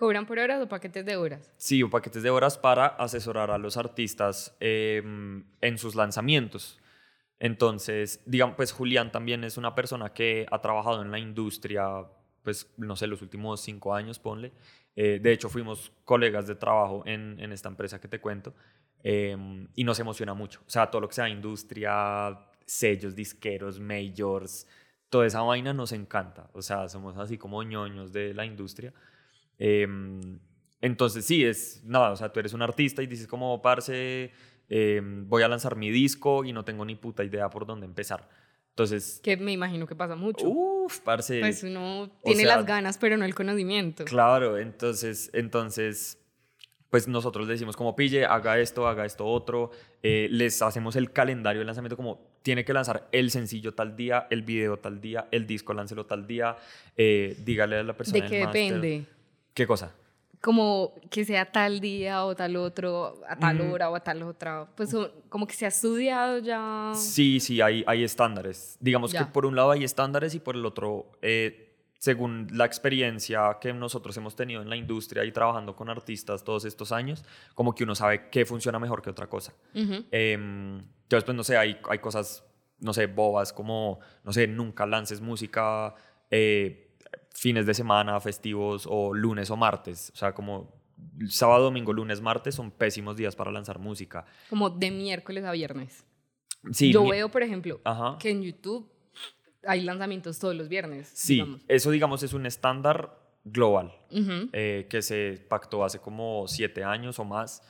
¿Cobran por horas o paquetes de horas? sí, o paquetes de horas para asesorar a los artistas em, en sus lanzamientos. Entonces, digamos, pues Julián también es una persona que ha trabajado en la industria, pues, no sé, los últimos cinco años, ponle. Eh, de hecho, fuimos colegas de trabajo en, en esta empresa que te cuento em, y nos emociona mucho. O sea, todo lo que sea industria, sellos, disqueros, majors, toda esa vaina nos encanta. O sea, somos así como ñoños de la industria. Em, entonces, sí, es nada, o sea, tú eres un artista y dices como, parce, em, voy a lanzar mi disco y no tengo ni puta idea por dónde empezar. Entonces, Que me imagino que pasa mucho. uff, parce. pues uno tiene sea, las ganas, pero no el conocimiento. Claro, entonces, entonces, pues nosotros le decimos como pille, haga esto, haga esto otro, eh, les hacemos el calendario de lanzamiento como tiene que lanzar el sencillo tal día, el video tal día, el disco láncelo tal día, eh, dígale a la persona ¿De qué depende? ¿Qué cosa? Como que sea tal día o tal otro, a tal Mm. hora o a tal otra. Pues como que se ha estudiado ya. Sí, sí, hay, hay estándares. Digamos que Ya. por un lado hay estándares y por el otro, eh, según la experiencia que nosotros hemos tenido en la industria y trabajando con artistas todos estos años, como que uno sabe qué funciona mejor que otra cosa. Ujú. Em, entonces, pues no sé, hay, hay cosas, no sé, bobas como, no sé, nunca lances música eh, fines de semana, festivos o lunes o martes. O sea, como sábado, domingo, lunes, martes son pésimos días para lanzar música. Como de miércoles a viernes. Sí, Yo veo, por ejemplo, Ajá. que en YouTube hay lanzamientos todos los viernes. Sí, digamos. eso digamos es un estándar global Ujú. eh, que se pactó hace como siete años o más.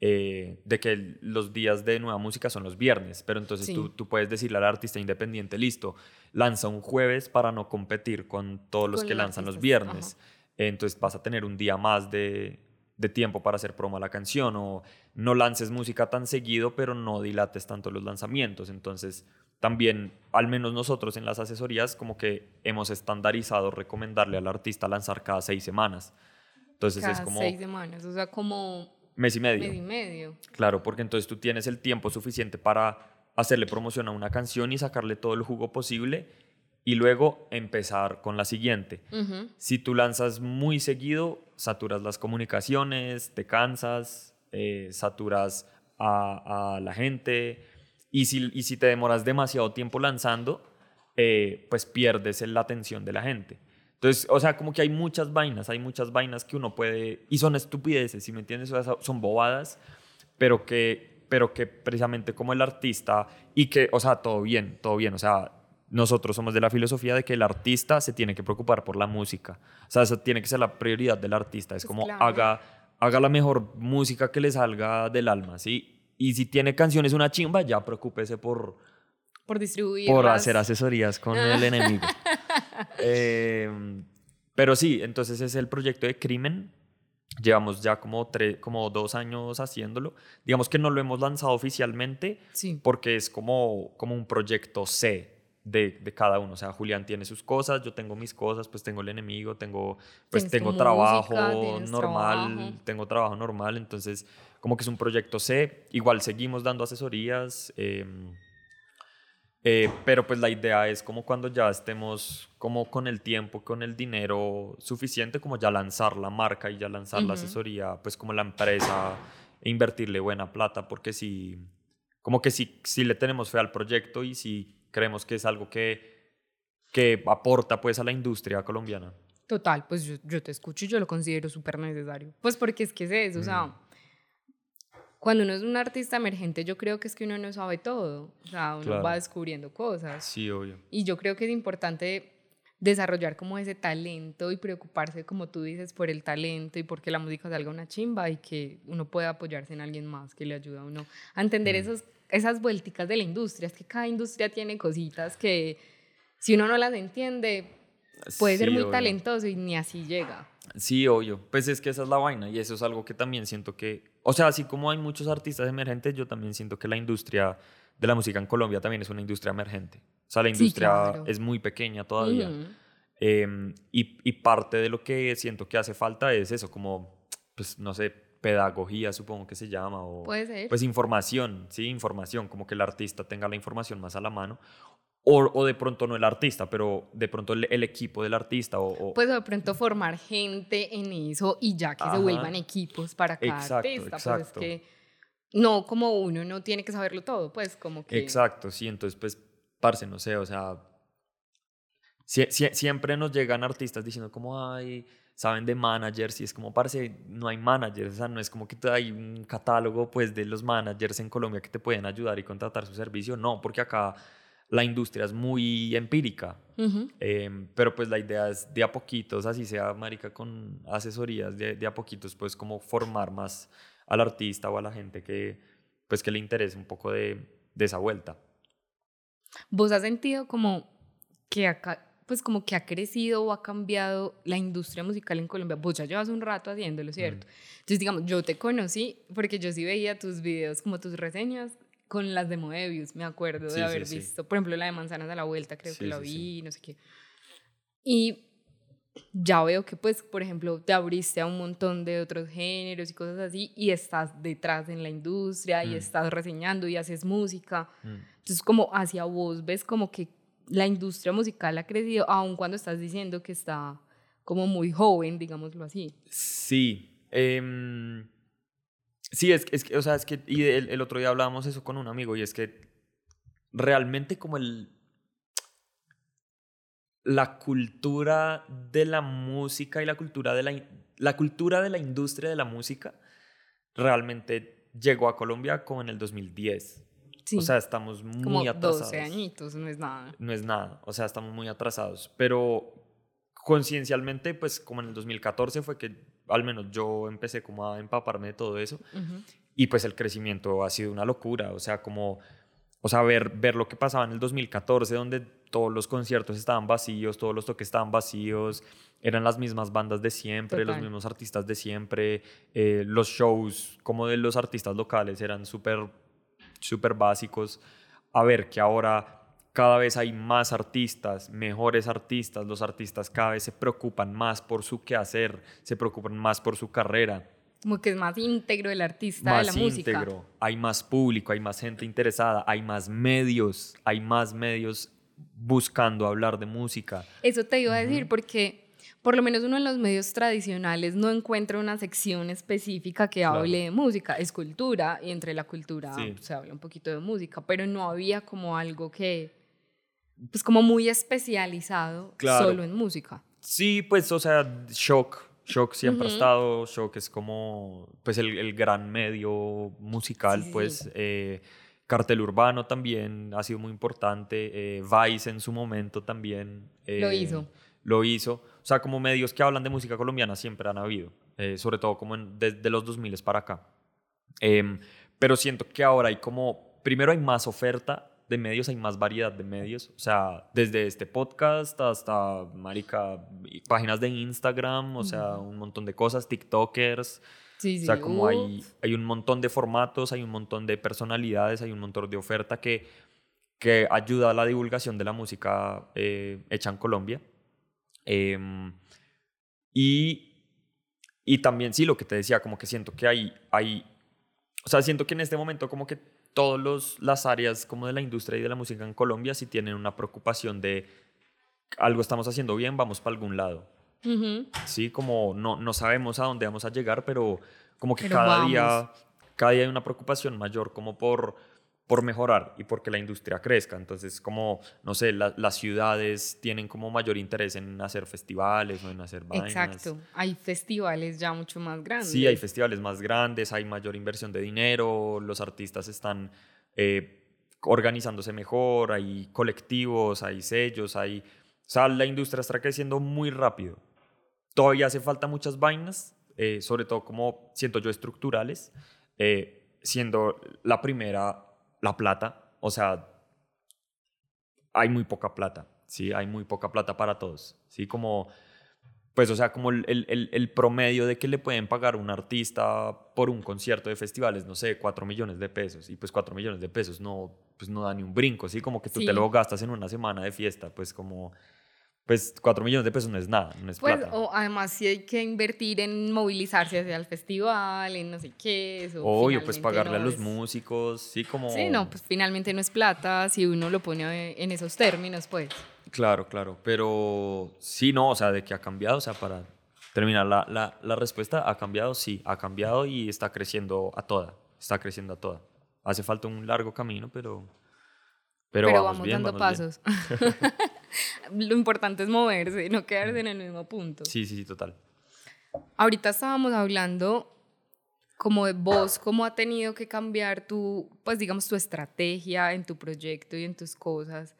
Eh, de que los días de nueva música son los viernes, pero entonces Sí. tú, tú puedes decirle al artista independiente, listo, lanza un jueves para no competir con todos los que los lanzan los viernes. Entonces vas a tener un día más de, de tiempo para hacer promo a la canción o no lances música tan seguido, pero no dilates tanto los lanzamientos. Entonces también, al menos nosotros en las asesorías, como que hemos estandarizado recomendarle al artista lanzar cada seis semanas. Entonces Cada es como seis semanas, o sea, como mes y medio. mes y medio. Claro, porque entonces tú tienes el tiempo suficiente para hacerle promoción a una canción y sacarle todo el jugo posible y luego empezar con la siguiente. Si tú lanzas muy seguido, saturas las comunicaciones, te cansas, eh, saturas a, a la gente y si, y si te demoras demasiado tiempo lanzando, eh, pues pierdes la atención de la gente. Entonces, o sea, como que hay muchas vainas, hay muchas vainas que uno puede, y son estupideces, si me entiendes, O sea, son bobadas, pero que, pero que precisamente como el artista, y que, o sea, todo bien, todo bien, o sea, nosotros somos de la filosofía de que el artista se tiene que preocupar por la música, o sea, eso tiene que ser la prioridad del artista, es Pues como claro. haga, haga la mejor música que le salga del alma, ¿sí? Y si tiene canciones una chimba, ya preocúpese por, Por distribuir. por hacer asesorías con el enemigo. Eh, pero sí, entonces es el proyecto de Crimen. Llevamos ya como, tres, como dos años haciéndolo. Digamos que no lo hemos lanzado oficialmente Sí. porque es como, como un proyecto C de, de cada uno. O sea, Julián tiene sus cosas, yo tengo mis cosas, pues tengo el enemigo, tengo, pues tengo música, trabajo tienes normal, trabajo. tengo trabajo normal, entonces como que es un proyecto C. Igual seguimos dando asesorías. em, eh, pero pues la idea es como cuando ya estemos como con el tiempo, con el dinero suficiente, como ya lanzar la marca y ya lanzar la Ujú. asesoría, pues como la empresa, e invertirle buena plata, porque si, como que si, si le tenemos fe al proyecto y si creemos que es algo que, que aporta pues a la industria colombiana. Total, pues yo, yo te escucho y yo lo considero súper necesario. Pues porque es que es eso, o sea, cuando uno es un artista emergente, yo creo que es que uno no sabe todo, o sea, uno Claro. va descubriendo cosas. Sí, obvio. Y yo creo que es importante desarrollar como ese talento y preocuparse, como tú dices, por el talento y porque la música salga una chimba y que uno pueda apoyarse en alguien más que le ayude a uno a entender Mm. esos, esas vuelticas de la industria. Es que cada industria tiene cositas que si uno no las entiende, puede ser muy obvio. talentoso y ni así llega. Sí, obvio. Pues es que esa es la vaina y eso es algo que también siento que, o sea, así como hay muchos artistas emergentes, yo también siento que la industria de la música en Colombia también es una industria emergente. O sea, la Sí, industria claro. es muy pequeña todavía. Em, y, y parte de lo que siento que hace falta es eso, como, pues, no sé, pedagogía, supongo que se llama, o Puede ser. pues información, sí, información, como que el artista tenga la información más a la mano. O, o de pronto no el artista, pero de pronto el, el equipo del artista. O, o- pues de pronto formar gente en eso y ya que Ajá. se vuelvan equipos para cada Exacto, artista. Pues exacto. es que no como uno no tiene que saberlo todo, pues como que... Exacto, sí, entonces pues, parce, no sé, o sea, sie- sie- siempre nos llegan artistas diciendo como, ay, saben de managers y es como, parce, no hay managers, o sea, no es como que hay un catálogo pues de los managers en Colombia que te pueden ayudar y contratar su servicio, no, porque acá la industria es muy empírica. Em, pero pues la idea es de a poquitos, así sea, marica, con asesorías, de, de a poquitos, pues como formar más al artista o a la gente que, pues que le interese un poco de, de esa vuelta. ¿Vos has sentido como que acá, pues como que ha crecido o ha cambiado la industria musical en Colombia? Vos ya llevas un rato haciéndolo, ¿cierto? Entonces, digamos, yo te conocí porque yo sí veía tus videos, como tus reseñas, con las de Moebius, me acuerdo Sí, de haber sí. visto. Por ejemplo, la de Manzanas a la Vuelta, creo que la vi, no sé qué. Y ya veo que, pues, por ejemplo, te abriste a un montón de otros géneros y cosas así, y estás detrás en la industria, y Mm. estás reseñando y haces música. Mm. Entonces, como hacia vos ves como que la industria musical ha crecido, aun cuando estás diciendo que está como muy joven, digámoslo así. Sí. em, sí, es, es que, o sea, es que, y el, el otro día hablábamos eso con un amigo y es que realmente como el, la cultura de la música y la cultura de la, la cultura de la industria de la música realmente llegó a Colombia como en el 2010. Sí, O sea, estamos muy como atrasados. 12 añitos, no es nada. no es nada, o sea, estamos muy atrasados, pero conciencialmente, pues como en el 2014 fue que al menos yo empecé como a empaparme de todo eso y pues el crecimiento ha sido una locura, o sea, como, o sea, ver, ver lo que pasaba en el 2014, donde todos los conciertos estaban vacíos, todos los toques estaban vacíos, eran las mismas bandas de siempre, los mismos artistas de siempre, eh, los shows como de los artistas locales eran súper, súper básicos, a ver que ahora cada vez hay más artistas, mejores artistas, los artistas cada vez se preocupan más por su quehacer, se preocupan más por su carrera, Como que es más íntegro el artista de más la música. íntegro, hay más público, hay más gente interesada, hay más medios, hay más medios buscando hablar de música. Eso te iba a decir porque por lo menos uno en los medios tradicionales no encuentra una sección específica que Claro. hable de música, es cultura y entre la cultura Sí. se habla un poquito de música, pero no había como algo que pues como muy especializado Claro. solo en música. Sí, pues, o sea, Shock, Shock siempre ha Ujú. estado, Shock es como, pues, el, el gran medio musical, Sí, pues, sí. eh, Cartel Urbano también ha sido muy importante, eh, Vice en su momento también. Lo eh, hizo. Lo hizo. O sea, como medios que hablan de música colombiana siempre han habido, eh, sobre todo como en- desde los 2000 para acá. Em, pero siento que ahora hay como, primero hay más oferta de medios, hay más variedad de medios. O sea, desde este podcast hasta, marica, páginas de Instagram, o sea, un montón de cosas, TikTokers. Sí, sí. O sea, como hay, hay un montón de formatos, hay un montón de personalidades, hay un montón de oferta que, que ayuda a la divulgación de la música eh, hecha en Colombia. Em, y, y también, sí, lo que te decía, como que siento que hay, hay, o sea, siento que en este momento como que todas las áreas como de la industria y de la música en Colombia sí tienen una preocupación de algo estamos haciendo bien, vamos para algún lado. Ujú. Sí, como no, no sabemos a dónde vamos a llegar, pero como que Pero cada vamos. día, cada día hay una preocupación mayor como por, por mejorar y porque la industria crezca. Entonces, como, no sé, la- las ciudades tienen como mayor interés en hacer festivales o en hacer vainas. Exacto. Hay festivales ya mucho más grandes. Sí, hay festivales más grandes, hay mayor inversión de dinero, los artistas están eh, organizándose mejor, hay colectivos, hay sellos, hay... O sea, la industria está creciendo muy rápido. Todavía hace falta muchas vainas, eh, sobre todo como siento yo estructurales, eh, siendo la primera la plata, o sea, hay muy poca plata, ¿sí? Hay muy poca plata para todos, ¿sí? Como pues, o sea, como el, el- el- promedio de que le pueden pagar a un artista por un concierto de festivales, no sé, 4 millones de pesos. Y pues 4 millones de pesos no, pues no da ni un brinco, ¿sí? Como que tú Sí. te lo gastas en una semana de fiesta, pues como, pues 4 millones de pesos no es nada, no es Pues, plata. o además sí hay que invertir en movilizarse hacia el festival, en no sé qué. Eso Obvio, pues pagarle a no los es- músicos, sí, como... Sí, no, pues finalmente no es plata si uno lo pone en esos términos, pues. Claro, claro, pero sí, no, o sea, de que ha cambiado, o sea, para terminar la, la, la respuesta, ha cambiado, sí, ha cambiado y está creciendo a toda, está creciendo a toda. Hace falta un largo camino, pero... Pero, Pero, vamos, vamos, bien, dando vamos pasos. lo importante es moverse, no quedarse en el mismo punto. Sí, sí, sí, total. Ahorita estábamos hablando como de vos, cómo ha tenido que cambiar tu, pues digamos, tu estrategia en tu proyecto y en tus cosas.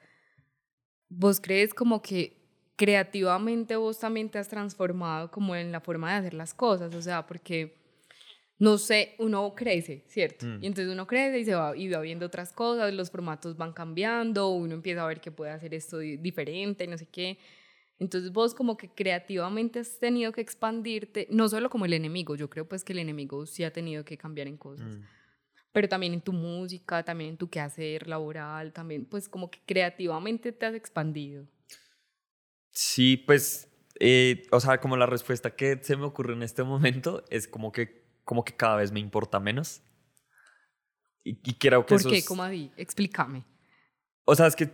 ¿Vos crees como que creativamente vos también te has transformado como en la forma de hacer las cosas? O sea, porque, no sé, uno crece, ¿cierto? Mm. Y entonces uno crece y se va, y va viendo otras cosas, los formatos van cambiando, uno empieza a ver que puede hacer esto di- diferente, no sé qué. Entonces vos como que creativamente has tenido que expandirte, no solo como el enemigo, yo creo pues que el enemigo sí ha tenido que cambiar en cosas, Mm. pero también en tu música, también en tu quehacer laboral, también pues como que creativamente te has expandido. Sí, pues, eh, o sea, como la respuesta que se me ocurre en este momento es como que, como que cada vez me importa menos. Y, y creo que ¿Por eso qué? ¿Cómo así? Explícame. O sea, es que,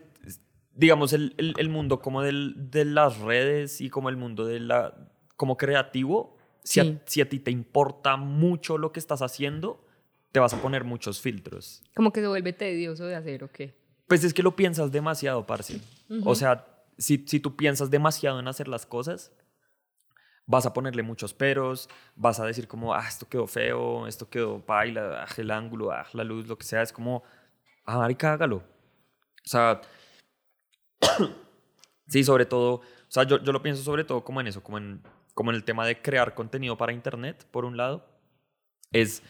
digamos, el, el, el mundo como del, de las redes y como el mundo de la, como creativo, si, Sí. a, si a ti te importa mucho lo que estás haciendo, te vas a poner muchos filtros. Como que se vuelve tedioso de hacer o qué. Pues es que lo piensas demasiado, parce. O sea, si, si tú piensas demasiado en hacer las cosas, vas a ponerle muchos peros, vas a decir como, ah, esto quedó feo, esto quedó paila, ah, el ángulo, ah, la luz, lo que sea. Es como, ah, marica, hágalo. O sea, sí, sobre todo, o sea, yo, yo lo pienso sobre todo como en eso, como en, como en el tema de crear contenido para Internet, por un lado. Es,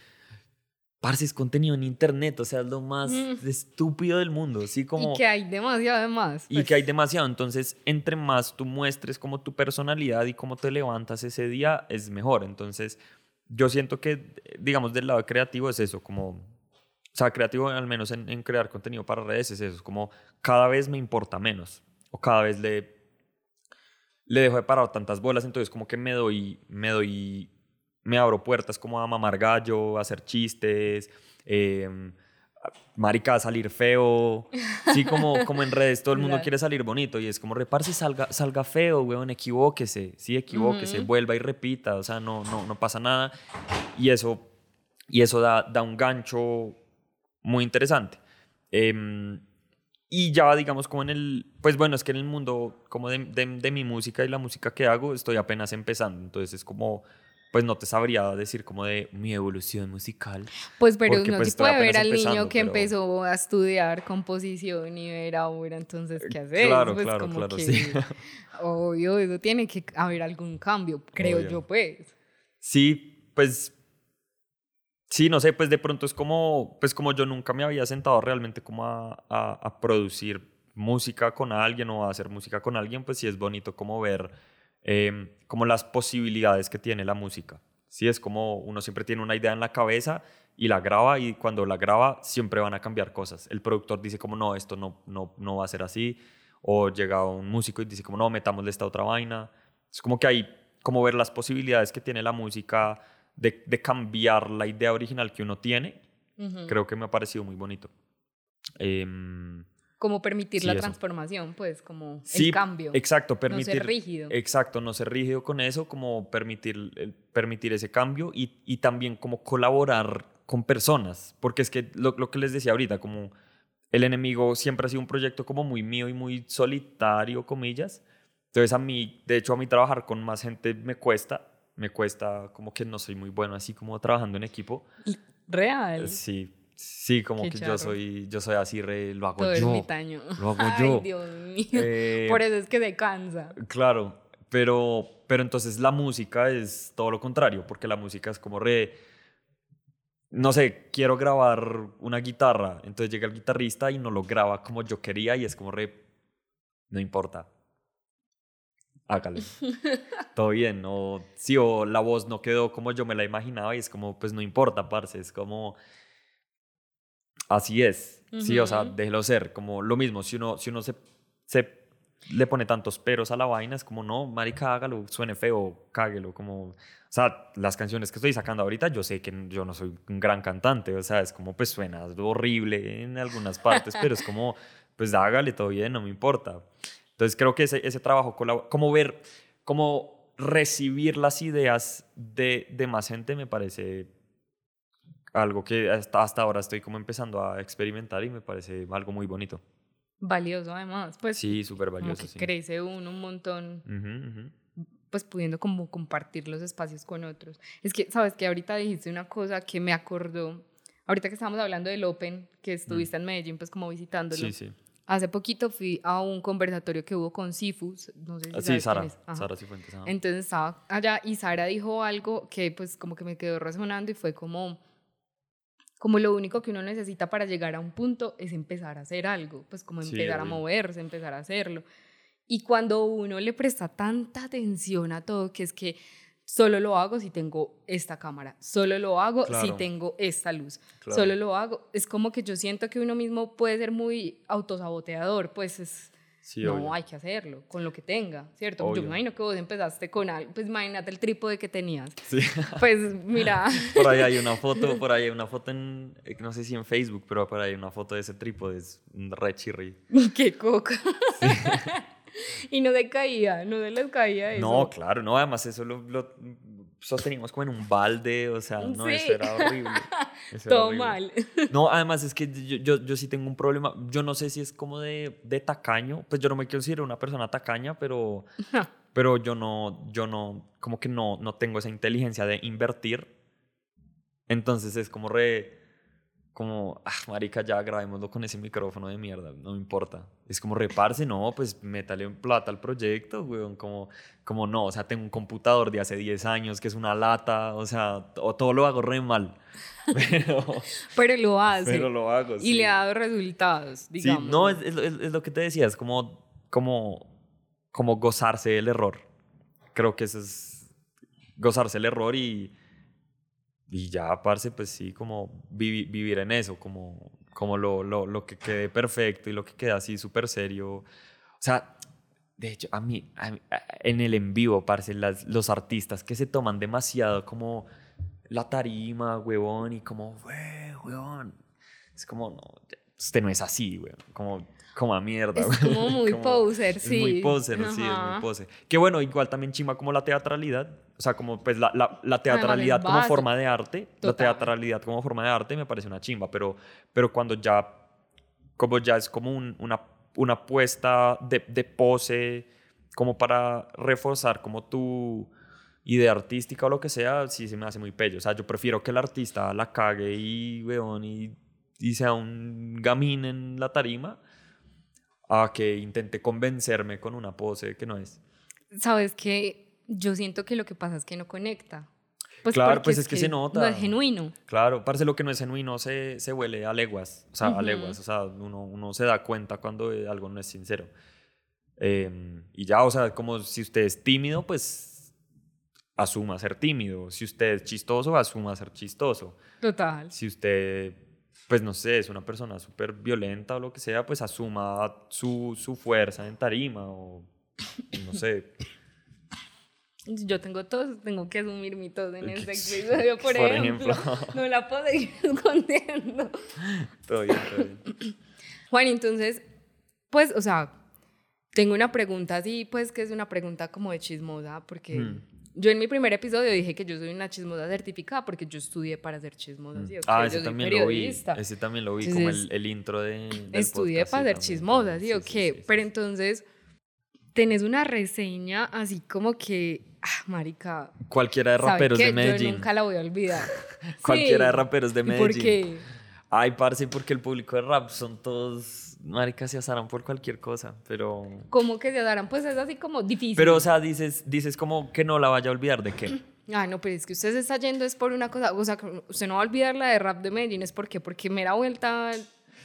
parce, es contenido en Internet, o sea, es lo más Mm. estúpido del mundo. Sí, como... Y que hay demasiado de más. Y pues. que hay demasiado. Entonces, entre más tú muestres como tu personalidad y cómo te levantas ese día, es mejor. Entonces, yo siento que, digamos, del lado creativo es eso, como... O sea, creativo al menos en, en crear contenido para redes es eso, es como cada vez me importa menos. O cada vez le, le dejo de parar tantas bolas, entonces como que me doy, me doy, me abro puertas como a mamar gallo, a hacer chistes, eh, marica, a salir feo. Sí, como, como en redes todo el mundo quiere salir bonito y es como, reparse, salga, salga feo, weón, equivóquese, sí, equivóquese, Ujú. vuelva y repita, o sea, no, no, no pasa nada. Y eso, y eso da, da un gancho muy interesante. Em, y ya, digamos, como en el, pues bueno, es que en el mundo como de, de, de mi música y la música que hago, estoy apenas empezando, entonces es como, pues no te sabría decir como de mi evolución musical. Pues, pero porque, uno pues, sí puede ver al niño que pero- empezó a estudiar composición y ver ahora entonces qué hacer. claro, pues, claro, como claro, que, sí. Obvio, eso tiene que haber algún cambio, creo Obvio. yo, pues. Sí, pues Sí, no sé, pues de pronto es como, pues como yo nunca me había sentado realmente como a, a- a producir música con alguien o a hacer música con alguien, pues sí es bonito como ver em, como las posibilidades que tiene la música. Sí, es como uno siempre tiene una idea en la cabeza y la graba y cuando la graba siempre van a cambiar cosas. El productor dice como no, esto no, no, no va a ser así. O llega un músico y dice como no, metámosle esta otra vaina. Es como que hay como ver las posibilidades que tiene la música de, de cambiar la idea original que uno tiene. Ujú. Creo que me ha parecido muy bonito. Em, Como permitir Sí, la eso. transformación, pues, como sí, el cambio. Exacto, no permitir. ser rígido. Exacto, no ser rígido con eso, como permitir, el- permitir ese cambio y, y también como colaborar con personas, porque es que lo, lo que les decía ahorita, como el enemigo siempre ha sido un proyecto como muy mío y muy solitario, comillas. Entonces a mí, de hecho a mí trabajar con más gente me cuesta, me cuesta como que no soy muy bueno así como trabajando en equipo. Real. Sí, sí, como Qué que charro. yo soy, yo soy así, re, lo hago Todo yo. ermitaño. Lo hago Ay, yo. Dios mío. Eh, Por eso es que se cansa. Claro, pero, pero entonces la música es todo lo contrario, porque la música es como re, no sé, quiero grabar una guitarra, entonces llega el guitarrista y no lo graba como yo quería y es como re, no importa, hágale, todo bien, o sí, o la voz no quedó como yo me la imaginaba y es como, pues no importa, parce, es como, así es, sí, o sea, déjelo ser, como lo mismo, si uno, si uno se, se le pone tantos peros a la vaina, es como, no, marica, hágalo, suene feo, cáguelo, como, o sea, las canciones que estoy sacando ahorita, yo sé que yo no soy un gran cantante, o sea, es como, pues suena horrible en algunas partes, pero es como, pues hágale, todo bien, no me importa. Entonces creo que ese, ese trabajo, como ver, como recibir las ideas de, de más gente me parece algo que hasta, hasta ahora estoy como empezando a experimentar y me parece algo muy bonito. Valioso además. Pues Sí, súper como valioso. que sí. crece uno un montón, Ujú, ujú. pues pudiendo como compartir los espacios con otros. Es que, sabes que ahorita dijiste una cosa que me acordó. Ahorita que estábamos hablando del Open, que estuviste en Medellín, pues como visitándolo. Mm. Sí, sí. Hace poquito fui a un conversatorio que hubo con Sifus, no sé si sabes Sí, quién Sara. es. Ajá. Sara Cifuentes. ajá. Entonces estaba allá y Sara dijo algo que pues como que me quedó resonando y fue como, como lo único que uno necesita para llegar a un punto es empezar a hacer algo, pues como Sí, empezar a moverse, empezar a hacerlo. Y cuando uno le presta tanta atención a todo, que es que solo lo hago si tengo esta cámara, solo lo hago si tengo esta luz, Claro. solo lo hago, es como que yo siento que uno mismo puede ser muy autosaboteador, pues es Sí, no, obvio. hay que hacerlo con lo que tenga, ¿cierto? Yo me imagino que vos empezaste con algo, pues imagínate el trípode que tenías. Sí. Pues mira, Por ahí hay una foto, por ahí hay una foto en, eh, no sé si en Facebook, pero por ahí hay una foto de ese trípode, es un re chirri. qué coca. y no se caía, no se les caía eso. No, claro, no, además eso lo, lo sostenimos como en un balde, o sea, no, Sí. eso era horrible. eso era Todo horrible. mal. No, además es que yo, yo, yo sí tengo un problema, yo no sé si es como de, de tacaño, pues yo no me quiero decir una persona tacaña, pero, pero yo no, yo no, como que no, no tengo esa inteligencia de invertir. Entonces es como re, como, ah, marica, ya grabémoslo con ese micrófono de mierda, no me importa. Es como reparse, no, pues métale en plata al proyecto, weón, como, como no, o sea, tengo un computador de hace 10 años que es una lata, o sea, o todo lo hago re mal, pero, Pero lo hace. pero lo hago. y sí. le ha dado resultados, Sí, digamos. no, es, es- es lo que te decía, es como, como, como gozarse del error. Creo que eso es gozarse el error y, y ya, parce, pues sí, como vivi- vivir en eso, como, como lo, lo, lo que quede perfecto y lo que quede así súper serio. O sea, de hecho, a mí, a mí- a- en el en vivo, parce, las, los artistas que se toman demasiado como la tarima, huevón, y como, "Güey, huevón. Es como, no, usted no es así, huevón. Como, como a mierda, Es como muy poser, es sí. muy poser, sí, es muy Ajá. poser. Que bueno, igual también chima como la teatralidad. O sea, como pues la, la, la teatralidad como forma de arte. La Total. teatralidad como forma de arte me parece una chimba, pero, pero cuando ya, como ya es como un- una, una puesta de, de pose, como para reforzar como tu idea artística o lo que sea, sí se me hace muy pello. O sea, yo prefiero que el artista la cague y, weón, y, y sea un gamín en la tarima a que intente convencerme con una pose que no es. Sabes que yo siento que lo que pasa es que no conecta. Pues Claro, pues es que se nota. No es genuino. Claro, parece lo que no es genuino se, se huele a leguas, o sea, a leguas, o sea, uno, uno se da cuenta cuando eh, algo no es sincero. Em, y ya, o sea, como si usted es tímido, pues asuma ser tímido. Si usted es chistoso, asuma ser chistoso. Total. Si usted, pues no sé, es una persona súper violenta o lo que sea, pues asuma su, su fuerza en tarima o no sé. Yo tengo tos, tengo que asumir mi tos en este episodio, por, por ejemplo. ejemplo. No la puedo seguir escondiendo. Todo bien, todo bien. Juan, entonces, pues, o sea, tengo una pregunta así, pues, que es una pregunta como de chismosa, porque Mm. yo en mi primer episodio dije que yo soy una chismosa certificada porque yo estudié para ser chismosa, ¿sí? o Ah, ese yo también lo vi. Ese también lo vi, como el, Entonces, el intro de. del Estudié podcast, para sí, ser también, chismosa. ¿sí o Sí, sí. Pero entonces, tenés una reseña así como que, ah, marica, Cualquiera de ¿sabe raperos qué? de Medellín. Yo nunca la voy a olvidar. Cualquiera Sí. de raperos de ¿Y Medellín. por qué? Ay, parce, porque el público de rap son todos. Maricas se asaran por cualquier cosa, pero. ¿Cómo que se darán? Pues es así como difícil. Pero, o sea, dices, dices como que no la vaya a olvidar de qué. Ah, no, pero es que usted se está yendo es por una cosa, o sea, usted no va a olvidar la de rap de Medellín, es porque, porque me da vuelta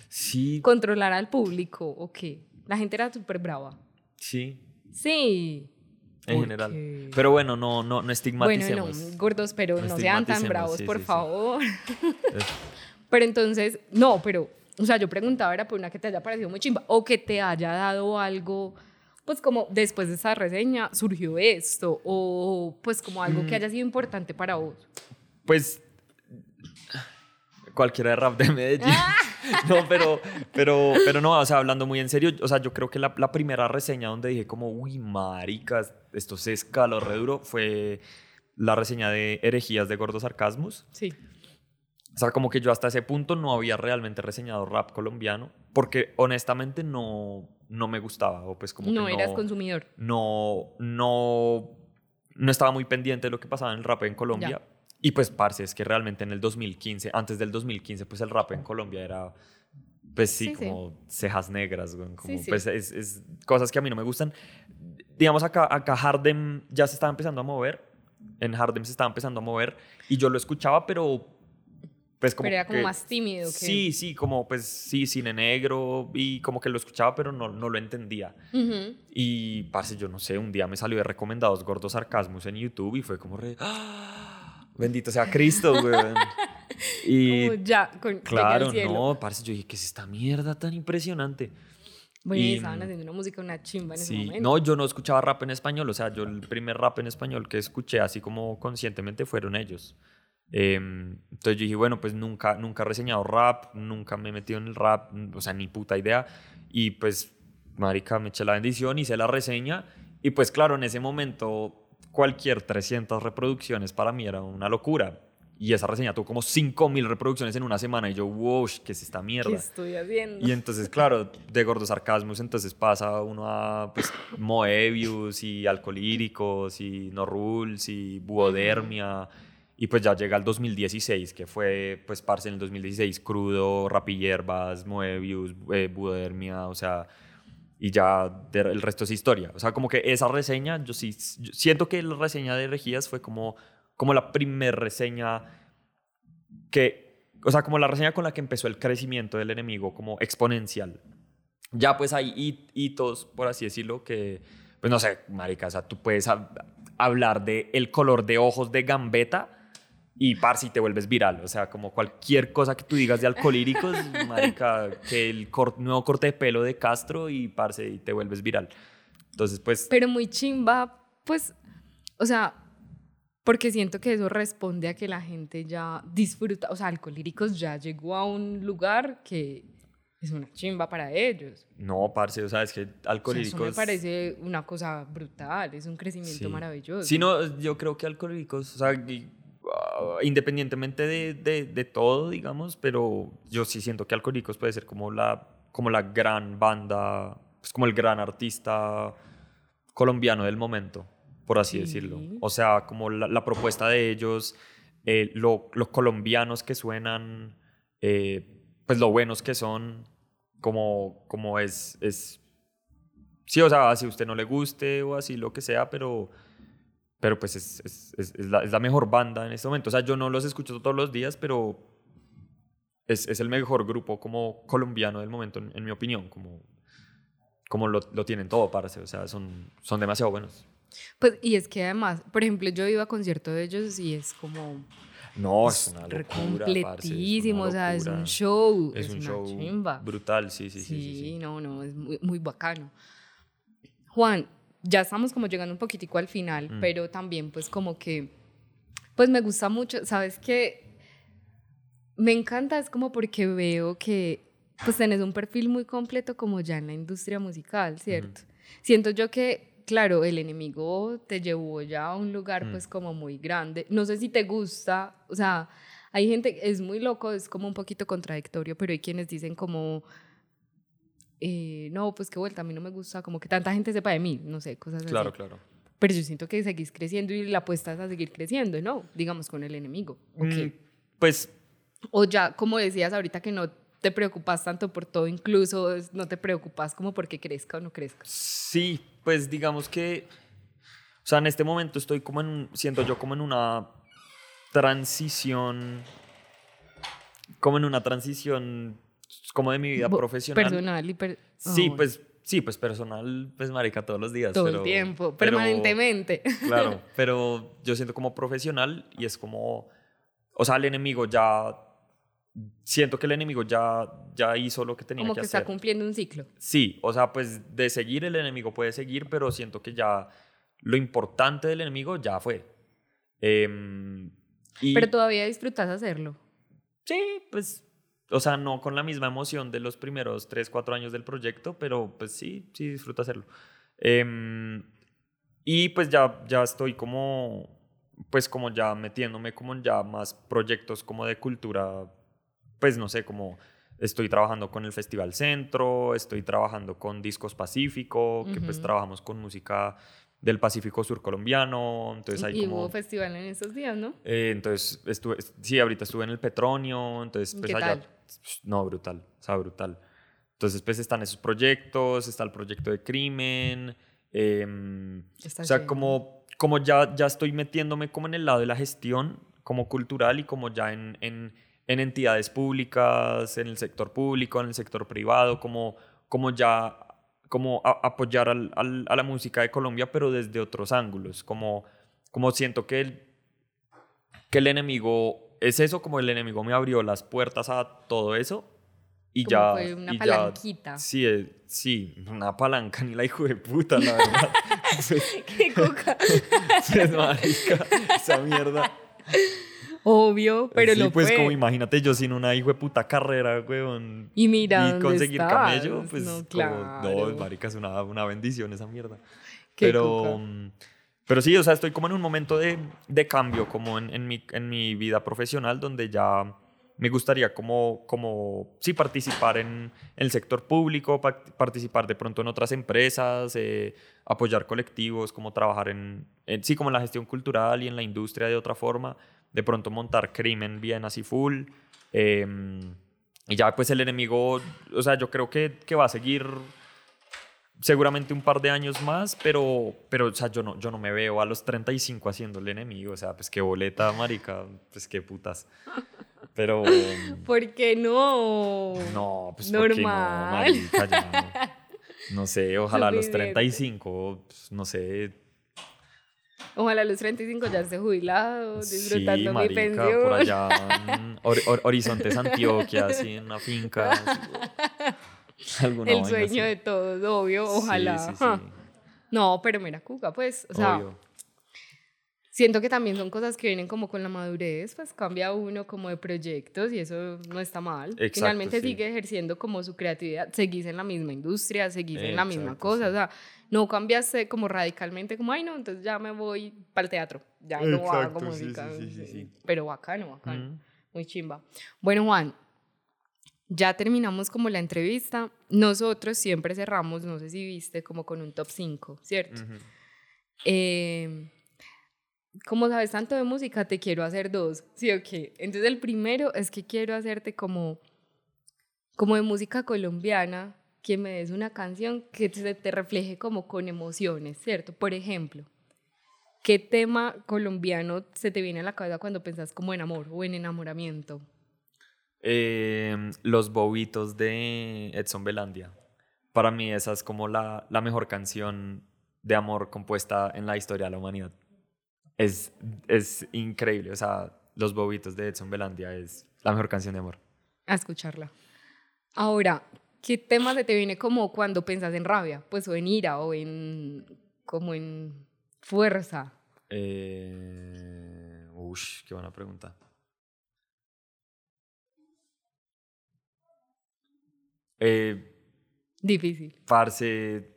Sí, controlar al público, ¿o qué? La gente era súper brava. sí, Sí. En ¿Por general. Pero bueno, no, no, no Bueno, estigmaticemos. no, gordos, pero No no sean tan bravos, sí, por sí, favor. Pero entonces, no, pero, o sea, yo preguntaba era por una que te haya parecido muy chimba o que te haya dado algo, pues como después de esa reseña surgió esto, o pues como algo Mm. que haya sido importante para vos. Pues. Cualquiera de rap de Medellín. No, pero, pero, pero no, o sea, hablando muy en serio, o sea, yo creo que la, la primera reseña donde dije como, uy, maricas, esto se escaló re duro, fue la reseña de Herejías de Gordo Sarcasmus. Sí. O sea, como que yo hasta ese punto no había realmente reseñado rap colombiano, porque honestamente no, no me gustaba, o pues como No que eras consumidor. no, no, no estaba muy pendiente de lo que pasaba en el rap en Colombia. Y pues, parce, es que realmente en el 2015, antes del 2015, pues el rap en Colombia era, pues sí, Sí, sí. como cejas negras, como, sí. pues es, es cosas que a mí no me gustan. Digamos, acá, acá Hardem ya se estaba empezando a mover, en Hardem se estaba empezando a mover, y yo lo escuchaba, pero pues como pero era como que- más tímido. Que... Sí, sí, como pues sí, cine negro, y como que lo escuchaba, pero no, no lo entendía. Ujú. Y, parce, yo no sé, un día me salió de recomendados gordos sarcasmos en YouTube y fue como re... ¡Ah! Bendito sea Cristo, güey. Y Como ya, con, claro, no, parce, yo dije, ¿qué es esta mierda tan impresionante? Bueno, y estaban haciendo una música, una chimba en ese momento. no, yo no escuchaba rap en español, o sea, yo el primer rap en español que escuché así como conscientemente fueron ellos. Em, entonces yo dije, bueno, pues nunca, nunca he reseñado rap, nunca me he metido en el rap, o sea, ni puta idea. Y pues, marica, me eché la bendición, hice la reseña y pues claro, en ese momento cualquier 300 reproducciones para mí era una locura. Y esa reseña tuvo como 5000 reproducciones en una semana y yo, wow, ¿qué es esta mierda? ¿Qué estoy haciendo? Y entonces, claro, de gordos sarcasmos, entonces pasa uno a pues, Moebius y Alcolíricos y No Rules y Buodermia. Y pues ya llega el 2016, que fue, pues, parce en el 2016, Crudo, Rapillerbas, Moebius, eh, Buodermia, o sea, y ya de- el resto es historia. O sea, como que esa reseña, yo sí, yo siento que la reseña de Regías fue como, como la primer reseña que, o sea, como la reseña con la que empezó el crecimiento del enemigo, como exponencial. Ya pues hay hit- hitos, por así decirlo, que, pues no sé, marica, o sea, tú puedes hab- hablar de el color de ojos de Gambetta y par si te vuelves viral, o sea, como cualquier cosa que tú digas de alcohólicos, marica, que el cor- nuevo corte de pelo de Castro y parce y te vuelves viral. Entonces, pues, Pero muy chimba, pues, o sea, porque siento que eso responde a que la gente ya disfruta, o sea, Alcolíricos ya llegó a un lugar que es una chimba para ellos. no, parce, o sea, es que O sea, eso me parece una cosa brutal, es un crecimiento Sí. maravilloso. Sí, no, yo creo que alcohólicos, o sea, y, ah, independientemente de, de, de todo, digamos, pero yo sí siento que alcohólicos puede ser como la, como la gran banda, pues como el gran artista colombiano del momento, por así Sí. decirlo. O sea, como la, la propuesta de ellos, eh, lo, lo colombianos que suenan, eh, pues lo buenos que son, como, como es, es... Sí, o sea, si a usted no le guste o así, lo que sea, pero pero pues es, es, es, es la, es la mejor banda en este momento. O sea, yo no los escucho todos los días, pero es, es el mejor grupo como colombiano del momento, en, en mi opinión, como, como lo, lo tienen todo, parce. O sea, son, son demasiado buenos. Pues, y es que además, por ejemplo, yo iba a concierto de ellos y es como No, es una locura, es una completísimo, o sea, es un locura. show, Es es, un una show chimba. brutal, sí, sí, Sí, sí. sí, sí. no, no, es muy, muy bacano. Juan, ya estamos como llegando un poquitico al final, Mm. pero también pues como que, pues me gusta mucho, ¿sabes qué? Me encanta, es como porque veo que pues tenés un perfil muy completo como ya en la industria musical, ¿cierto? Siento yo que, claro, el enemigo te llevó ya a un lugar Mm. pues como muy grande. No sé si te gusta, o sea, hay gente, es muy loco, es como un poquito contradictorio, pero hay quienes dicen como, eh, no, pues qué vuelta, a mí no me gusta, como que tanta gente sepa de mí, no sé, cosas así. Claro, claro. Pero yo siento que seguís creciendo y la apuesta es a seguir creciendo, ¿no? Digamos con el enemigo. ¿o qué? Mm, Pues O ya, como decías ahorita, que no te preocupas tanto por todo, incluso no te preocupas como porque crezca o no crezca. Sí, pues digamos que, o sea, en este momento estoy como en, siento yo como en una transición, como en una transición como de mi vida Bo- profesional. Personal y per- Sí, oh, pues, sí, pues personal, pues marica, todos los días. todo pero- el tiempo, pero- permanentemente. Claro, pero yo siento como profesional y es como, o sea, el enemigo ya, siento que el enemigo ya, ya hizo lo que tenía como que, que hacer. está cumpliendo un ciclo. Sí, o sea, pues de seguir el enemigo puede seguir, pero siento que ya lo importante del enemigo ya fue. Em, y Pero todavía disfrutas hacerlo. sí, pues, o sea, no con la misma emoción de los primeros 3, 4 años del proyecto, pero pues sí, sí disfruto hacerlo. Em, y pues ya, ya estoy como, pues como ya metiéndome como ya más proyectos como de cultura, pues no sé, como estoy trabajando con el Festival Centro, estoy trabajando con Discos Pacífico, que pues Ujú. trabajamos con música del Pacífico Sur colombiano, entonces hay y como... hubo festival en estos días, ¿no? Eh, entonces, estuve, sí, ahorita estuve en el Petronio, entonces, pues ¿Qué allá, tal? no, brutal, o sea, brutal. Entonces, pues están esos proyectos, está el proyecto de crimen, Está o sea, como, como ya, ya estoy metiéndome como en el lado de la gestión, como cultural y como ya en, en, en entidades públicas, en el sector público, en el sector privado, como, como ya como a- apoyar al- al- a la música de Colombia, pero desde otros ángulos, como, como siento que el, que el enemigo es eso, como el enemigo me abrió las puertas a todo eso y Como ya... fue una y ya- palanquita. sí, eh, sí, una palanca, ni la hijo de puta, la verdad. ¡Qué coca! Pues, marica, esa mierda. Obvio, pero sí, lo pues fue. como imagínate yo sin una hijo de puta carrera, weón. Y mira y dónde conseguir estás. camello, pues no, como, claro. no, marica, es una, una bendición esa mierda. Qué pero, mm, pero sí, o sea, estoy como en un momento de, de cambio, como en, en mi, en mi vida profesional, donde ya me gustaría como, como sí, participar en, el sector público, pa- participar de pronto en otras empresas, eh, apoyar colectivos, como trabajar en, en- sí, como en la gestión cultural y en la industria de otra forma, de pronto montar crimen bien así full. em, y ya pues el enemigo, o sea, yo creo que, que va a seguir seguramente un par de años más, pero, pero o sea, yo no, yo no me veo a los 35 haciendo el enemigo, o sea, pues qué boleta, marica, pues qué putas. Pero ¿Por qué no? no, pues ¿por qué no, Normal. marica, ya no. No sé, ojalá a los Suficiente. 35, pues, no sé, Ojalá a los 35 ya esté jubilado, disfrutando sí, mi marica, pensión. por allá en Hor- Hor- Horizontes, Antioquia, así en una finca. así, alguna El sueño así. de todos, obvio, ojalá. Sí, sí, No, pero mira, Cuca, pues, o sea, obvio. Siento que también son cosas que vienen como con la madurez, pues cambia uno como de proyectos y eso no está mal. Exacto, Finalmente sí. sigue ejerciendo como su creatividad, seguís en la misma industria, seguís en la misma Exacto, cosa, sí. o sea, no cambiaste como radicalmente, como, ay no, entonces ya me voy para el teatro, ya no hago Exacto, música, sí, sí, sí, sí. pero bacano, bacano. Mm. Muy chimba. Bueno, Juan, ya terminamos como la entrevista. Nosotros siempre cerramos, no sé si viste, como con un top 5, ¿cierto? Ujú. Eh, como sabes tanto de música, te quiero hacer dos, ¿sí o? Entonces el primero es que quiero hacerte como, como de música colombiana, que me des una canción que te, te refleje como con emociones, ¿cierto? Por ejemplo, ¿qué tema colombiano se te viene a la cabeza cuando pensás como en amor o en enamoramiento? Eh, los bobitos de Edson Belandia. Para mí esa es como la, la mejor canción de amor compuesta en la historia de la humanidad. Es, es increíble, o sea, los bobitos de Edson Belandia es la mejor canción de amor. A escucharla. Ahora, ¿qué tema se te viene como cuando pensás en rabia? Pues o en ira o en como en fuerza. Eh, ush, qué buena pregunta. Eh, Difícil. parce.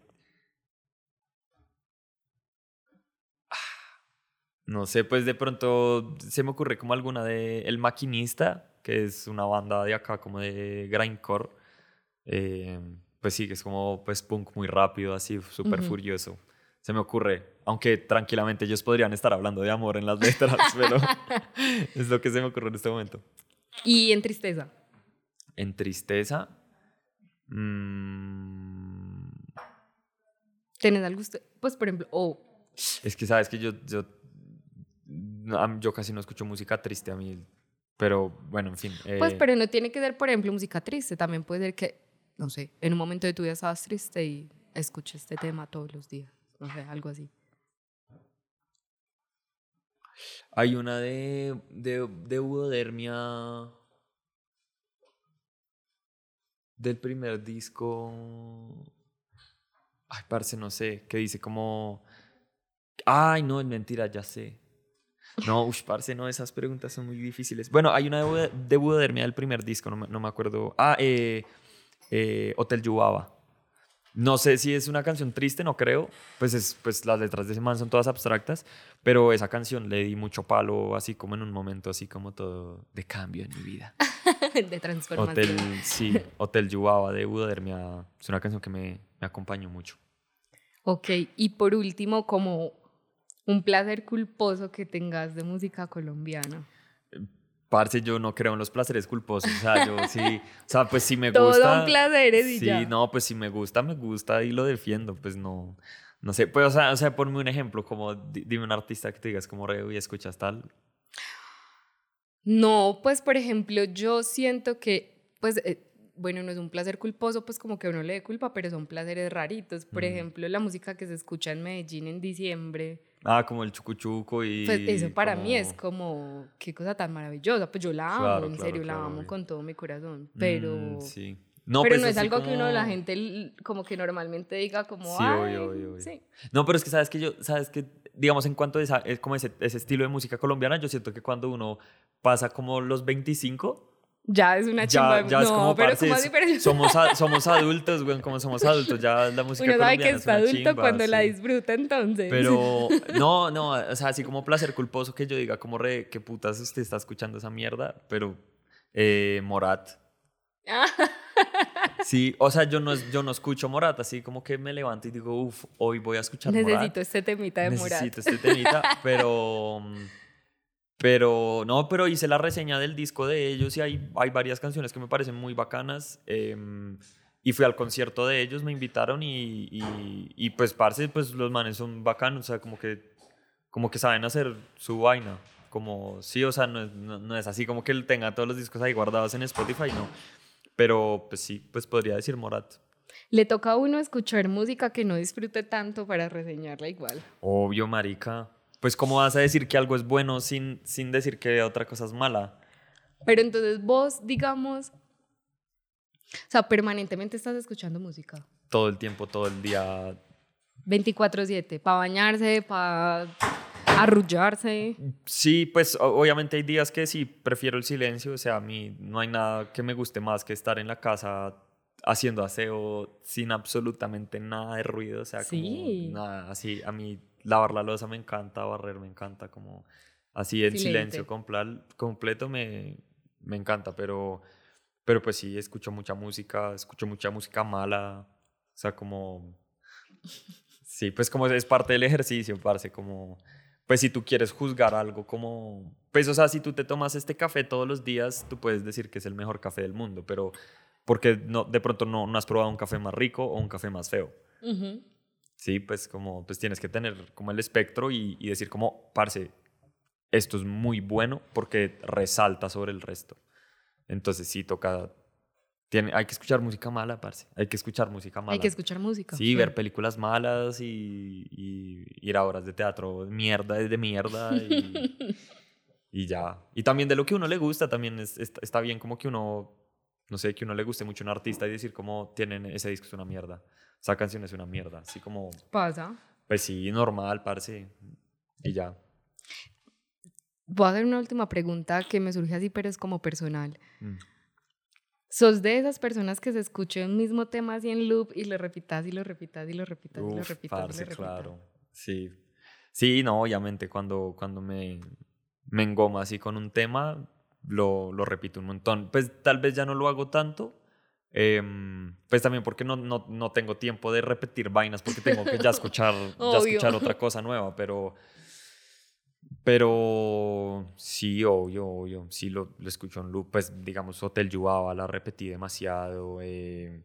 No sé, pues de pronto se me ocurre como alguna de El Maquinista, que es una banda de acá como de grindcore. Eh, pues sí, que es como pues punk muy rápido, así súper Ujú. furioso. Se me ocurre, aunque tranquilamente ellos podrían estar hablando de amor en las letras, pero es lo que se me ocurre en este momento. Y en tristeza. En tristeza, mm, ¿Tenés algo? Pues por ejemplo, o Es que sabes que yo, yo, yo casi no escucho música triste a mí, pero bueno, en fin. Pues, eh, pero no tiene que ser, por ejemplo, música triste. También puede ser que, no sé, en un momento de tu vida estabas triste y escuches este tema todos los días. No sé, algo así. Hay una de, de, de Eudodermia del primer disco. Ay, parce, no sé, que dice como. Ay, no, es mentira, ya sé. No, ush, parce, no, esas preguntas son muy difíciles. Bueno, hay una de, de Eudodermia del primer disco, no me, no me acuerdo. Ah, eh, eh, Hotel Yubaba. No sé si es una canción triste, no creo. Pues, es, pues las letras de ese man son todas abstractas. Pero esa canción le di mucho palo, así como en un momento, así como todo de cambio en mi vida. de transformación. Hotel, sí, Hotel Yubaba de Eudodermia es una canción que me, me acompañó mucho. Ok, y por último, como un placer culposo que tengas de música colombiana. Parce, yo no creo en los placeres culposos. O sea, yo sí, o sea, pues si me Todo gusta. un placeres y sí, ya. no, pues si me gusta, me gusta y lo defiendo. Pues no, no sé. Pues, o sea, o sea, ponme un ejemplo, como di- dime un artista que te digas como re y escuchas tal. No, pues por ejemplo, yo siento que, pues, eh, bueno, no es un placer culposo, pues como que a uno le dé culpa, pero son placeres raritos. Por Mm. ejemplo, la música que se escucha en Medellín en diciembre, Ah, como el chucuchuco y. pues eso para mí es como- como, qué cosa tan maravillosa. Pues yo la amo, Claro, en claro, serio, la claro, amo obvio. con todo mi corazón. Pero, Mm, sí. No, pero pues no es algo que uno, la como- gente, como que normalmente diga como, Sí, Ay, obvio, obvio, obvio. sí. No, pero es que sabes que yo, sabes que, digamos, en cuanto a esa, es como ese, ese estilo de música colombiana, yo siento que cuando uno pasa como los 25, Ya es una chimba. ya, ya no, es como, pero como así, es- pero... somos, a- somos adultos, güey, como somos adultos, ya la música Uno sabe que es una adulto chimba, cuando la sí. disfruta entonces. Pero, no, no, o sea, así como placer culposo que yo diga, como re, qué putas usted está escuchando esa mierda, pero eh, Morat. Sí, o sea, yo no, es- yo no escucho Morat, así como que me levanto y digo, uff, hoy voy a escuchar Morat. Necesito este temita de Morat. Necesito este temita, pero... Pero, no, pero hice la reseña del disco de ellos y hay, hay varias canciones que me parecen muy bacanas. em, y fui al concierto de ellos, me invitaron y, y, y pues, parce, pues los manes son bacanos, o sea, como que, como que saben hacer su vaina. Como, sí, o sea, no es, no, no es así como que él tenga todos los discos ahí guardados en Spotify, no. Pero, pues sí, pues podría decir Morat. Le toca a uno escuchar música que no disfrute tanto para reseñarla igual. Obvio, marica. Pues, ¿cómo vas a decir que algo es bueno sin, sin decir que otra cosa es mala? Pero entonces vos, digamos, o sea, permanentemente estás escuchando música. Todo el tiempo, todo el día. 24/7, para bañarse, para arrullarse. Sí, pues obviamente hay días que sí prefiero el silencio. O sea, a mí no hay nada que me guste más que estar en la casa haciendo aseo sin absolutamente nada de ruido. O sea, Sí. como nada así. A mí lavar la losa me encanta, barrer me encanta, como así en silencio completo me, me encanta. Pero, pero pues sí, escucho mucha música, escucho mucha música mala. O sea, como... Sí, pues como es parte del ejercicio, parce, como... Pues si tú quieres juzgar algo como... Pues o sea, si tú te tomas este café todos los días, tú puedes decir que es el mejor café del mundo, pero porque no, de pronto no, no has probado un café más rico o un café más feo. Ujú. Sí, pues como, pues tienes que tener como el espectro y, y decir como, parce, esto es muy bueno porque resalta sobre el resto. Entonces sí, toca, tiene, hay que escuchar música mala, parce, hay que escuchar música mala. Hay que escuchar música. Sí, ver películas malas y, y ir a horas de teatro mierda de mierda y, y ya. Y también de lo que uno le gusta, también es- está, está bien como que uno, no sé, que uno le guste mucho un artista y decir como tienen ese disco es una mierda, esa canción es una mierda, así como, Pasa. pues sí, normal, parce, y ya. Voy a hacer una última pregunta que me surge así, pero es como personal. Mm. ¿Sos de esas personas que se escuchó el mismo tema así en loop y lo repitas y lo repitas y lo repitas y lo repitas y lo parce, repitas? claro, sí. Sí, no, obviamente cuando, cuando me, me engoma así con un tema, lo, lo repito un montón. Pues tal vez ya no lo hago tanto, em, pues también porque no, no, no tengo tiempo de repetir vainas porque tengo que ya escuchar, ya escuchar otra cosa nueva, pero... Pero sí, obvio, obvio, sí lo, lo escucho en loop, pues digamos Hotel Yubaba la repetí demasiado, eh,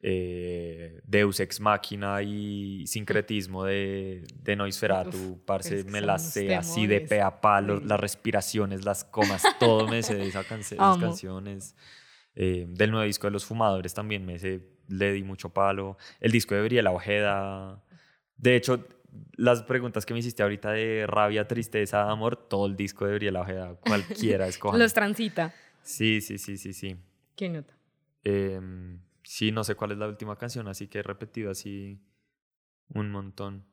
eh, Deus Ex Machina y Sincretismo de, de Noisferatu, Uf, parce, es que me la sé así de pe a palo, Sí. las respiraciones, las comas, todo me sé de esa canc- esas canciones. Eh, del nuevo disco de Los Fumadores también me sé, le di mucho palo. El disco de Briela Ojeda. De hecho, las preguntas que me hiciste ahorita de rabia, tristeza, amor, todo el disco de Briela Ojeda, cualquiera escoja. Los transita. Sí, sí, sí, sí, sí. ¿Qué nota? Em, sí, no sé cuál es la última canción, así que he repetido así un montón.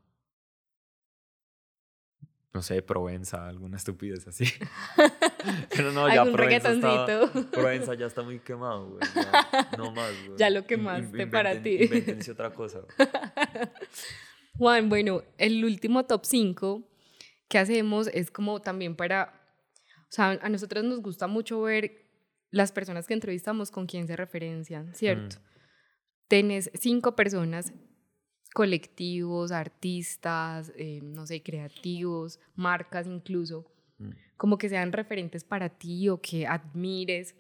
No sé, Provenza, alguna estupidez así. Pero no, ya Provenza, está. Provenza ya está muy quemado, güey. no más, güey. Ya lo quemaste para inventen- ti. invéntense otra cosa. güey. Juan, bueno, el último top 5 que hacemos es como también para, o sea, a nosotros nos gusta mucho ver las personas que entrevistamos con quién se referencian, ¿cierto? Tenés cinco personas, colectivos, artistas, eh, no sé, creativos, marcas incluso, Mm. como que sean referentes para ti o que admires.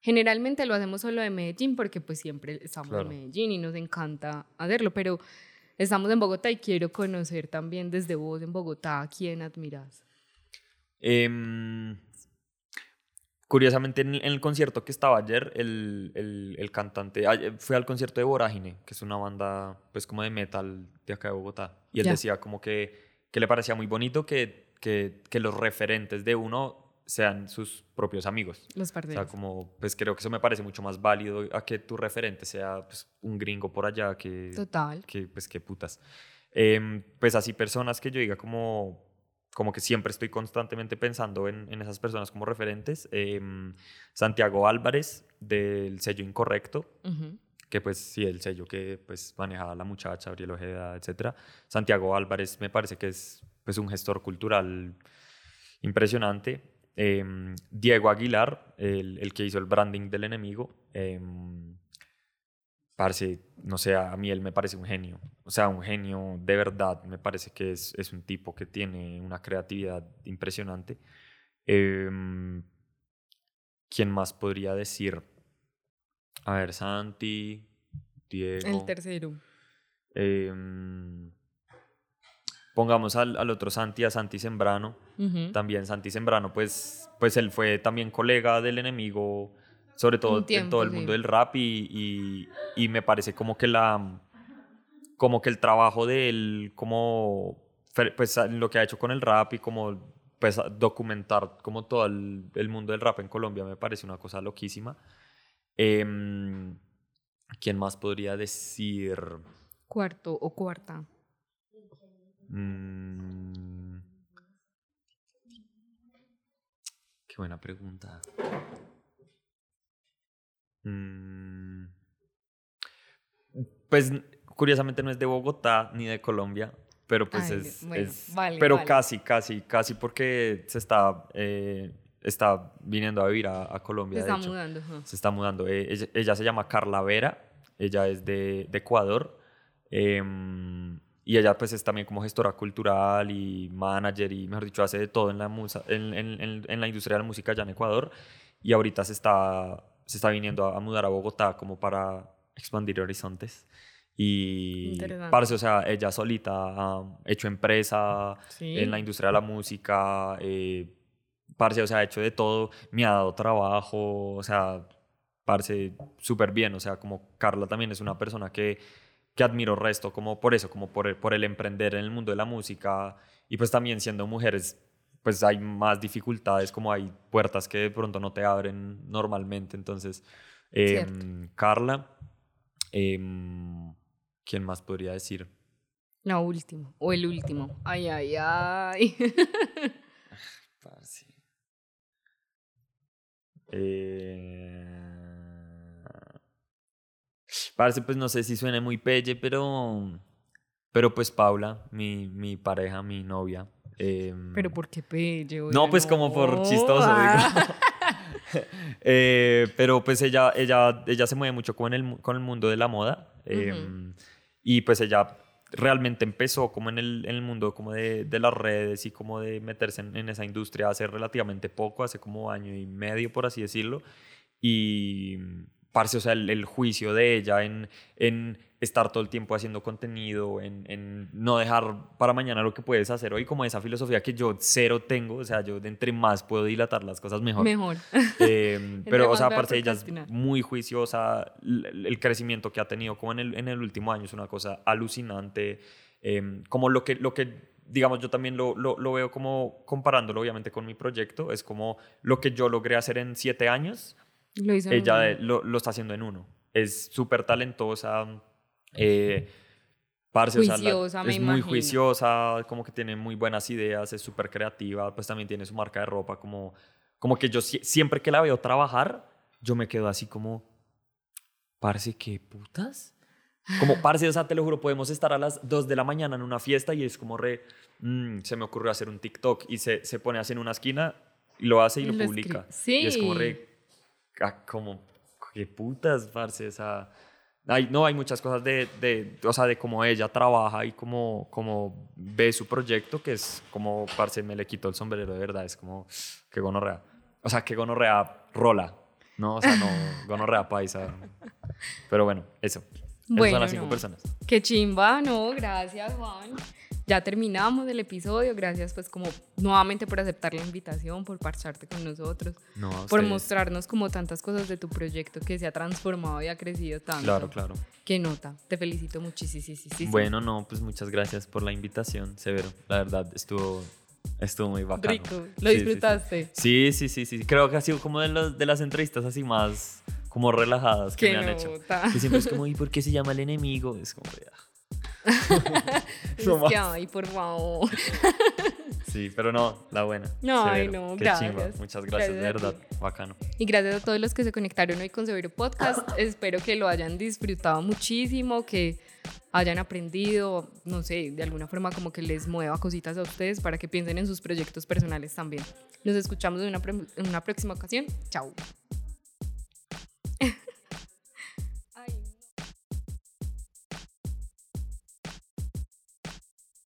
Generalmente lo hacemos solo de Medellín porque pues siempre estamos Claro. en Medellín y nos encanta hacerlo, pero estamos en Bogotá y quiero conocer también desde vos en Bogotá a quién admiras. Em, curiosamente, en, en el concierto que estaba ayer, el, el, el cantante, fui al concierto de Vorágine, que es una banda pues como de metal de acá de Bogotá, y él Ya. decía como que, que le parecía muy bonito que, que, que los referentes de uno sean sus propios amigos. Los O sea, como, pues creo que eso me parece mucho más válido a que tu referente sea pues, un gringo por allá que, Total. que pues qué putas. Em, pues así personas que yo diga como, como que siempre estoy constantemente pensando en, en esas personas como referentes. Em, Santiago Álvarez del sello Incorrecto, que pues sí, el sello que pues maneja la muchacha, Abriel Ojeda, etc. Santiago Álvarez me parece que es pues un gestor cultural impresionante. Em, Diego Aguilar, el, el que hizo el branding del enemigo, em, parce, no sé, a mí él me parece un genio. O sea, un genio de verdad. Me parece que es, es un tipo que tiene una creatividad impresionante. Em, ¿Quién más podría decir? A ver, Santi, Diego. El tercero. em, pongamos al, al otro Santi, a Santi Sembrano. Ujú. También Santi Sembrano, pues, pues él fue también colega del enemigo, sobre todo tiempo, en todo el sí. mundo del rap y, y, y me parece como que la como que el trabajo de él como pues lo que ha hecho con el rap y como pues documentar como todo el, el mundo del rap en Colombia me parece una cosa loquísima. Em, ¿Quién más podría decir? Cuarto o cuarta. Mm. Qué buena pregunta. Mm. Pues curiosamente no es de Bogotá ni de Colombia, pero pues Ay, es, bueno, es- vale, pero vale. casi, casi, casi porque se está, eh, está viniendo a vivir a, a Se Colombia. de está hecho. mudando. Se está mudando. Eh, ella, ella se llama Carla Vera, ella es de, de Ecuador. em, y ella pues es también como gestora cultural y manager y mejor dicho hace de todo en la, musa, en, en- en- en la industria de la música allá en Ecuador. Y ahorita se está, se está viniendo a, a mudar a Bogotá como para expandir horizontes. Y, parce, o sea, ella solita ha hecho empresa Sí. en la industria de la música, eh, parce, o sea, ha hecho de todo, me ha dado trabajo, o sea, parce, súper bien, o sea, como Carla también es una persona que, que admiro resto, como por eso, como por el, por el emprender en el mundo de la música, y pues también siendo mujeres, pues hay más dificultades, como hay puertas que de pronto no te abren normalmente, entonces, em, Carla, em, ¿quién más podría decir? La última. O el último. Ay, ay, ay. Eh... Parce, pues no sé si suene muy pelle, pero. Pero pues Paula, mi, mi pareja, mi novia. Em, Pero ¿por qué pello? no, pues como por chistoso, Ah. digo. Eh, pero pues ella, ella, ella se mueve mucho con el, con el mundo de la moda. em, Y pues ella realmente empezó como en el, en el mundo como de, de las redes y como de meterse en, en esa industria hace relativamente poco, hace como año y medio, por así decirlo. Y, parce, o sea, el, el juicio de ella en, en estar todo el tiempo haciendo contenido, en, en no dejar para mañana lo que puedes hacer hoy, como esa filosofía que yo cero tengo, o sea, yo de entre más puedo dilatar las cosas mejor. Mejor. Eh, pero, o sea, aparte ella es muy juiciosa. l- El crecimiento que ha tenido como en el, en el último año es una cosa alucinante. Eh, como lo que, lo que, digamos, yo también lo, lo, lo veo como comparándolo obviamente con mi proyecto, es como lo que yo logré hacer en siete años, Lo hizo ella lo, lo está haciendo en uno. Es súper talentosa. Eh, parce, o sea, la- Juiciosa, me es muy imagino. juiciosa, como que tiene muy buenas ideas, es súper creativa, pues también tiene su marca de ropa, como, como que yo sie- siempre que la veo trabajar, yo me quedo así como, parce, ¿qué putas? Como, parce, o sea, te lo juro, podemos estar a las 2 de la mañana en una fiesta y es como re, mm, se me ocurrió hacer un TikTok y se, se pone así en una esquina y lo hace y, Y lo lo publica. escribe. Y es como Sí. re, ah, como, qué putas, parce, o sea, hay, no, hay muchas cosas de, de, o sea, de cómo ella trabaja y cómo, cómo ve su proyecto, que es como, parce, me le quitó el sombrero de verdad, es como, qué gonorrea. O sea, qué gonorrea rola, ¿no? O sea, no, gonorrea paisa. Pero bueno, eso. Esas Bueno, son las cinco no. personas. Qué chimba, no, gracias Juan. Ya terminamos el episodio, gracias pues como nuevamente por aceptar la invitación, por parcharte con nosotros, No, por ustedes. mostrarnos como tantas cosas de tu proyecto que se ha transformado y ha crecido tanto. Claro, claro. Qué nota, te felicito muchísimo. Bueno, no, pues muchas gracias por la invitación, Severo. La verdad, estuvo, estuvo muy bacano. Rico, lo Sí, sí, sí. disfrutaste. Sí, sí, sí, sí. Creo que ha sido como de, los, de las entrevistas así más como relajadas que me han hecho. Que siempre es como, ¿y por qué se llama el enemigo? Es como, ya. Es que, ay, por favor. Sí, pero no, la buena. No, ay, no, Qué gracias. chimba. Muchas gracias, de Gracias a verdad. Bacano. Y gracias a todos los que se conectaron hoy con Severo Podcast. Espero que lo hayan disfrutado muchísimo, que hayan aprendido, no sé, de alguna forma como que les mueva cositas a ustedes para que piensen en sus proyectos personales también. Nos escuchamos en una, en una próxima ocasión. Chao.